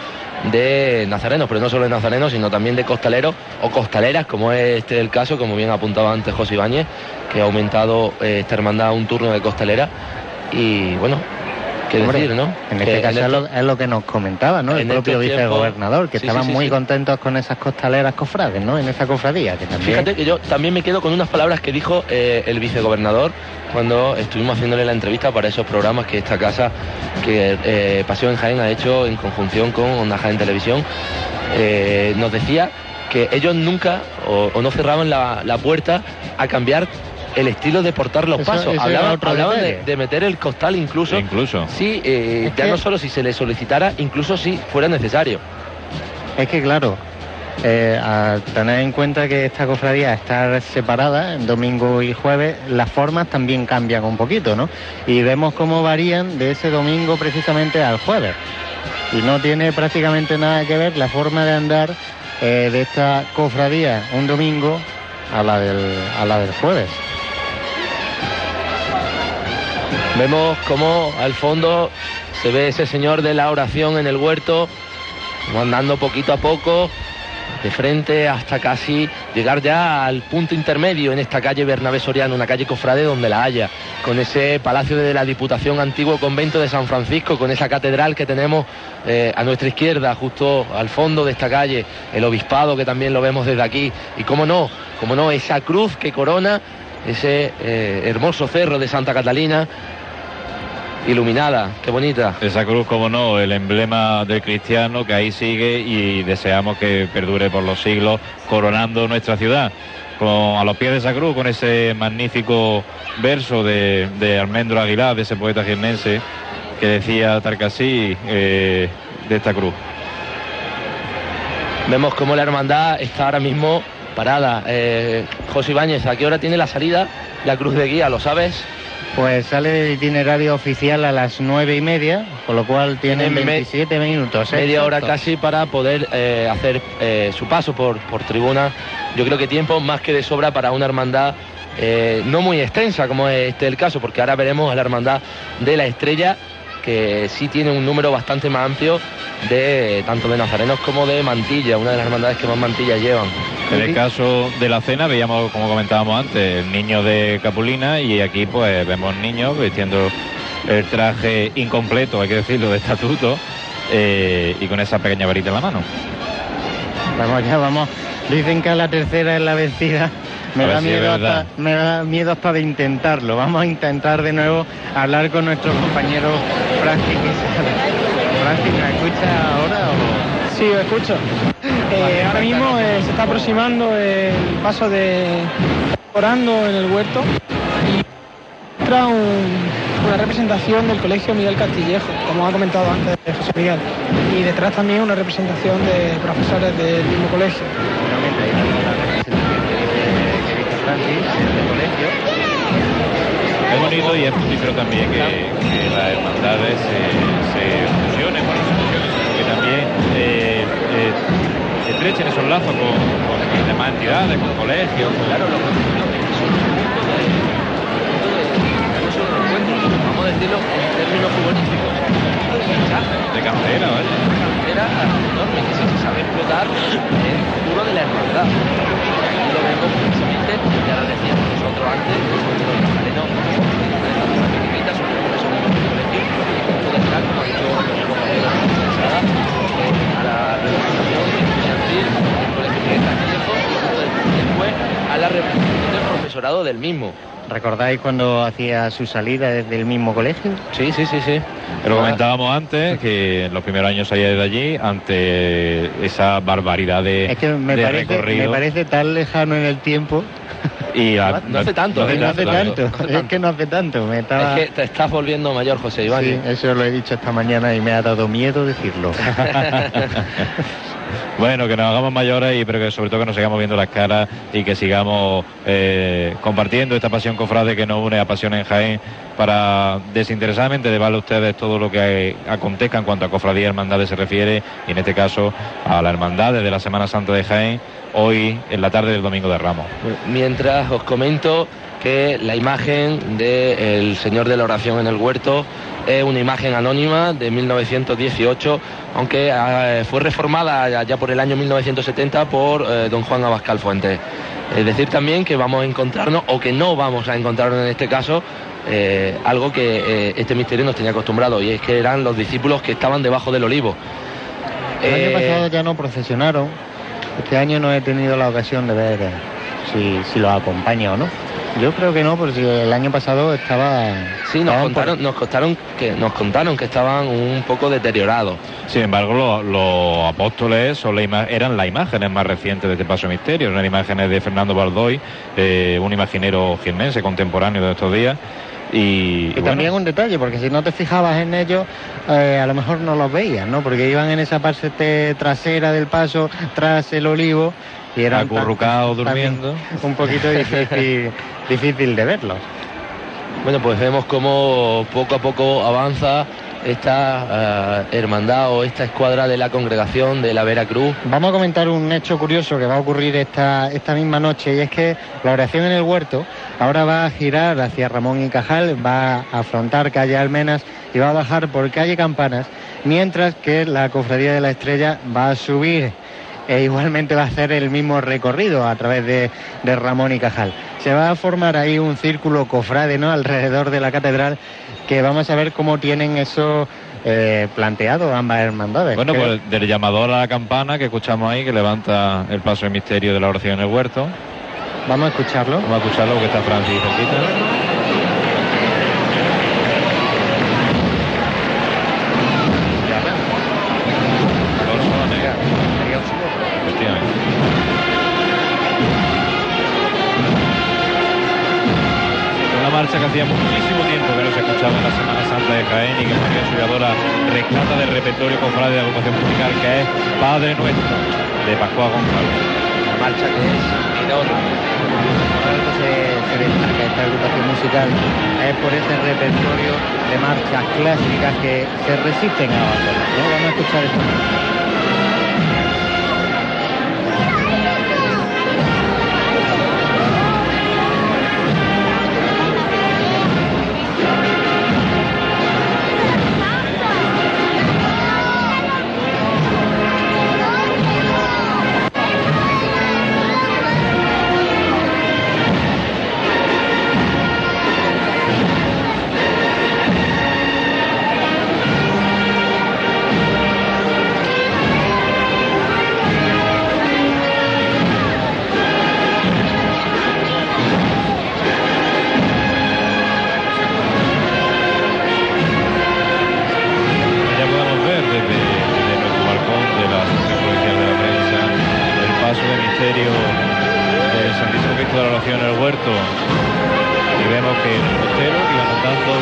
S1: de nazarenos, pero no solo de nazarenos, sino también de costaleros o costaleras, como es este el caso, como bien apuntaba antes José Ibáñez, que ha aumentado eh, esta hermandad a un turno de costalera. Y bueno,
S3: Hombre,
S1: decir, ¿no?
S3: En
S1: Que
S3: este caso es, lo, es lo que nos comentaba, ¿no? El propio vicegobernador, que
S1: Sí,
S3: estaban
S1: sí, sí,
S3: muy contentos con esas costaleras cofrades, ¿no? En esa cofradía, que también...
S1: Fíjate que yo también me quedo con unas palabras que dijo eh, el vicegobernador cuando estuvimos haciéndole la entrevista para esos programas que esta casa, que eh, Pasión en Jaén ha hecho en conjunción con Onda Jaén Televisión. Eh, nos decía que ellos nunca o, o no cerraban la, la puerta a cambiar el estilo de portar los
S3: Eso-
S1: pasos.
S3: eso
S1: Hablaban, hablaban de, meter el costal incluso.
S2: Incluso.
S1: Sí, eh, ya
S3: que-
S1: no solo si se le solicitara, incluso si fuera necesario.
S3: Es que claro, eh, al tener en cuenta que esta cofradía está separada en domingo y jueves, las formas también cambian un poquito, ¿no? Y vemos cómo varían de ese domingo precisamente al jueves. Y no tiene prácticamente nada que ver la forma de andar eh, de esta cofradía un domingo a la del, a la del jueves.
S1: Vemos cómo al fondo se ve ese señor de la oración en el huerto, como andando poquito a poco, de frente hasta casi llegar ya al punto intermedio en esta calle Bernabé Soriano, una calle cofrade donde la haya, con ese palacio de la Diputación Antiguo Convento de San Francisco, con esa catedral que tenemos eh, a nuestra izquierda, justo al fondo de esta calle, el obispado que también lo vemos desde aquí, y cómo no, cómo no, esa cruz que corona ese eh, hermoso cerro de Santa Catalina, iluminada, qué bonita.
S2: Esa cruz, como no, el emblema del cristiano que ahí sigue y deseamos que perdure por los siglos, coronando nuestra ciudad. Con, a los pies de esa cruz, con ese magnífico verso de, de Almendro Aguilar, de ese poeta jiennense, que decía Tarcasí eh, de esta cruz.
S1: Vemos cómo la hermandad está ahora mismo parada. Eh, José Ibáñez, ¿a qué hora tiene la salida la cruz de guía? ¿Lo sabes?
S3: Pues sale el itinerario oficial a las nueve y media, con lo cual tienen
S1: Tienen me-
S3: 27 minutos. ¿eh?
S1: Media hora casi para poder eh, hacer eh, su paso por, por tribuna. Yo creo que tiempo más que de sobra para una hermandad no muy extensa como es este el caso, porque ahora veremos a la hermandad de la estrella que sí tiene un número bastante más amplio de tanto de nazarenos como de mantilla, una de las hermandades que más mantillas llevan.
S2: En el caso de la cena veíamos, como comentábamos antes, el niño de Capulina y aquí pues vemos niños vistiendo el traje incompleto, hay que decirlo, de estatuto eh, y con esa pequeña varita en la mano.
S3: Vamos ya, vamos. Dicen que a la tercera es la vencida. Me da,
S2: si
S3: miedo hasta, me da miedo hasta de intentarlo. Vamos a intentar de nuevo hablar con nuestro compañero Francis Quisada. Francis, ¿me escucha ahora o...?
S6: Sí, lo escucho. Eh, ahora mismo eh, se está aproximando el paso de orando en el huerto y entra un- una representación del colegio Miguel Castillejo, como ha comentado antes José Miguel, y detrás también una representación de profesores del mismo colegio.
S2: Es bonito y es fructífero también que, que las hermandades se, se fusionen, bueno, se que también eh, eh, estrechen esos lazos con, con demás entidades, con colegios. Claro,
S1: Vamos a decirlo en términos futbolísticos.
S2: De cantera, ¿vale?
S1: Era enorme que se sabe explotar el futuro de la hermandad. Y lo vemos precisamente, ya lo decíamos nosotros antes, los pequeñita, son son un colegio, y justo detrás, como ha dicho los compañeros de la representación estudiantil colegio Miguel Castillejo, y después a la representación del profesorado del mismo.
S3: ¿Recordáis cuando hacía su salida desde el mismo colegio?
S1: Sí, sí, sí, sí.
S2: Lo comentábamos antes, que en los primeros años salía de allí ante esa barbaridad de,
S3: Es que me
S2: de
S3: parece,
S2: recorrido.
S3: me parece tan lejano en el tiempo.
S2: Y a-
S1: No hace tanto,
S3: No
S1: ¿eh?
S3: hace tanto,
S1: No hace
S3: es que no hace tanto. Me estaba...
S1: Es que te estás volviendo mayor, José Iván.
S3: Sí, eso lo he dicho esta mañana y me ha dado miedo decirlo.
S2: Bueno, que nos hagamos mayores y pero que sobre todo que nos sigamos viendo las caras y que sigamos eh, compartiendo esta pasión cofrade que nos une a Pasión en Jaén para desinteresadamente llevarle ustedes todo lo que acontezca en cuanto a cofradía y hermandades se refiere y en este caso a la hermandad de la Semana Santa de Jaén hoy en la tarde del Domingo de Ramos.
S1: Mientras os comento que la imagen del Señor de la Oración en el Huerto es una imagen anónima de 1918, aunque eh, fue reformada ya, por el año 1970 por eh, don Juan Abascal Fuentes. Es decir también que vamos a encontrarnos, o que no vamos a encontrarnos en este caso, eh, algo que eh, este misterio nos tenía acostumbrado, y es que eran los discípulos que estaban debajo del olivo.
S3: El año pasado ya no procesionaron. Este año no he tenido la ocasión de ver si, si los acompaña o no. Yo creo que no, porque el año pasado estaba...
S1: Sí, nos contaron, nos contaron que nos contaron que estaban un poco deteriorados.
S2: Sin embargo, lo- los apóstoles son la ima- eran las imágenes más recientes de este paso de misterio. Eran imágenes de Fernando Baldoy, eh, un imaginero jiennense contemporáneo de estos días. Y,
S3: Y
S2: bueno,
S3: también un detalle, porque si no te fijabas en ellos, eh, a lo mejor no los veías, ¿no? Porque iban en esa parte trasera del paso, tras el olivo, y eran
S2: Acurrucados, durmiendo.
S3: Un poquito difícil, difícil de verlos.
S1: Bueno, pues vemos cómo poco a poco avanza esta eh, hermandad o esta escuadra de la congregación de la Veracruz.
S3: Vamos a comentar un hecho curioso que va a ocurrir esta, esta misma noche y es que la oración en el huerto ahora va a girar hacia Ramón y Cajal, va a afrontar calle Almenas y va a bajar por calle Campanas, mientras que la cofradía de la estrella va a subir e igualmente va a hacer el mismo recorrido a través de, de Ramón y Cajal. Se va a formar ahí un círculo cofrade ¿no? alrededor de la catedral que vamos a ver cómo tienen eso eh, planteado ambas hermandades.
S2: Bueno,
S3: Que-
S2: pues del llamador a la campana que escuchamos ahí, que levanta el paso de misterio de la oración en el huerto.
S3: Vamos a escucharlo.
S2: Vamos a escucharlo porque está Francis cerquita. Marcha que hacía muchísimo tiempo que no se escuchaba en la Semana Santa de Jaén y que María Auxiliadora rescata del repertorio cofrade de la agrupación musical que es Padre Nuestro de Pascua González.
S1: La marcha que es.
S3: Por algo se, se destaca esta agrupación musical es por ese repertorio de marchas clásicas que se resisten a abandonar. ¿no? Vamos a escuchar esta.
S2: Y vemos que el costero que van andando,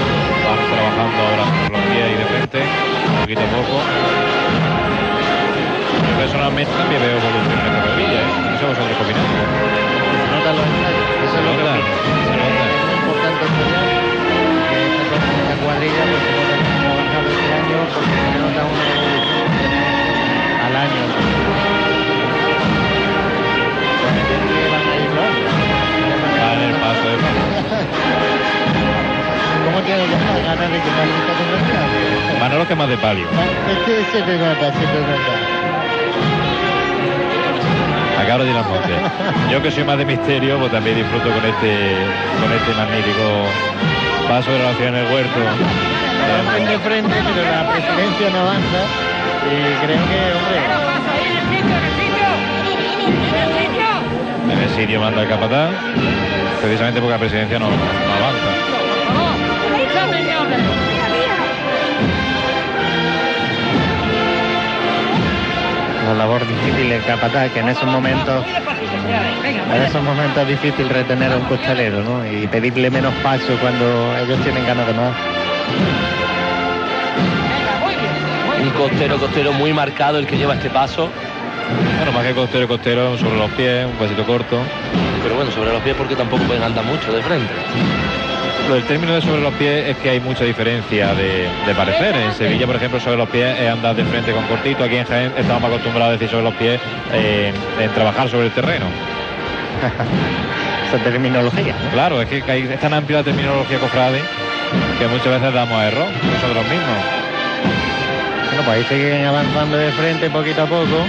S2: van trabajando ahora por los pies y de frente, poquito a poco. Yo personalmente también veo evolución en esta cuadrilla, ¿eh? No sé vosotros opináis.
S3: Se nota los ensayos, eso es lo que opino.
S2: se nota.
S3: Es importante ensayar, que esta, cuadrilla pues se nota cómo ha avanzado este año, porque se nota una evolución que al año. ¿Cómo tienes ganas ganas de?
S2: Manolo de palio.
S3: Es que se te nota, se te nota.
S2: Acá de las Montes. Yo que soy más de misterio, pues también disfruto con este con este magnífico paso de relación en el huerto.
S3: Van de frente, pero la presidencia no avanza. Y creo que, hombre,
S2: En el sitio manda el capataz, precisamente porque la presidencia no, no avanza.
S3: la labor difícil del capataz, que en esos momentos, en esos momentos es difícil retener a un costalero, ¿no? Y pedirle menos paso cuando ellos tienen ganas de más.
S1: Un costero, costero muy marcado el que lleva este paso.
S2: Bueno, más que costero, costero, sobre los pies, un pasito corto.
S1: Pero bueno, sobre los pies porque tampoco pueden andar mucho de frente.
S2: Lo del término de sobre los pies es que hay mucha diferencia de, de parecer. En Sevilla, por ejemplo, sobre los pies es andar de frente con cortito. Aquí en Jaén estamos acostumbrados a decir sobre los pies eh, en trabajar sobre el terreno.
S3: Esa terminología. ¿no?
S2: Claro, es que hay, es tan amplia la terminología cofrade que muchas veces damos a error nosotros mismos.
S3: Bueno, pues ahí siguen avanzando de frente poquito a poco.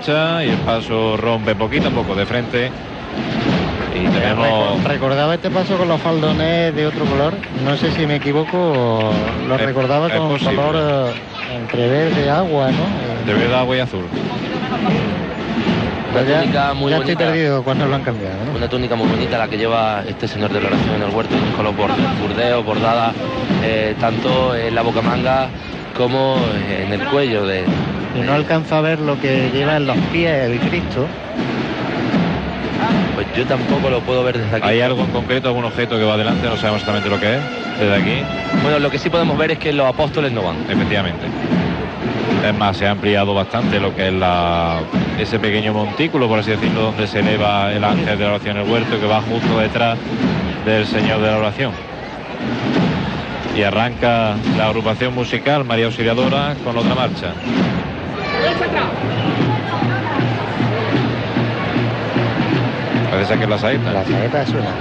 S2: Marcha y el paso rompe poquito a poco de frente. Y tenemos
S3: Reco- Recordaba este paso con los faldones de otro color. No sé si me equivoco, o lo
S2: Es-
S3: recordaba
S2: es
S3: con
S2: posible.
S3: color eh, entre verde, agua, ¿no?
S2: De verde, agua y azul.
S1: Una
S3: ya
S1: túnica muy
S3: ya estoy
S1: bonita.
S3: perdido cuando lo han cambiado, ¿no?
S1: Una túnica muy bonita la que lleva este señor de la oración en el huerto con los borde- burdeos, bordadas eh, tanto en la bocamanga como en el cuello de,
S3: Y no alcanzo a ver lo que lleva en los pies el Cristo.
S1: Pues yo tampoco lo puedo ver desde aquí.
S2: ¿Hay algo en concreto, algún objeto que va adelante? No sabemos exactamente lo que es. Desde aquí,
S1: Bueno, lo que sí podemos ver es que los apóstoles no van.
S2: efectivamente. Es más, se ha ampliado bastante lo que es la, ese pequeño montículo, por así decirlo, donde se eleva el ángel de la oración en el huerto, que va justo detrás del Señor de la oración. Y arranca la agrupación musical María Auxiliadora con otra marcha. Parece que es la saeta.
S3: La saeta es una.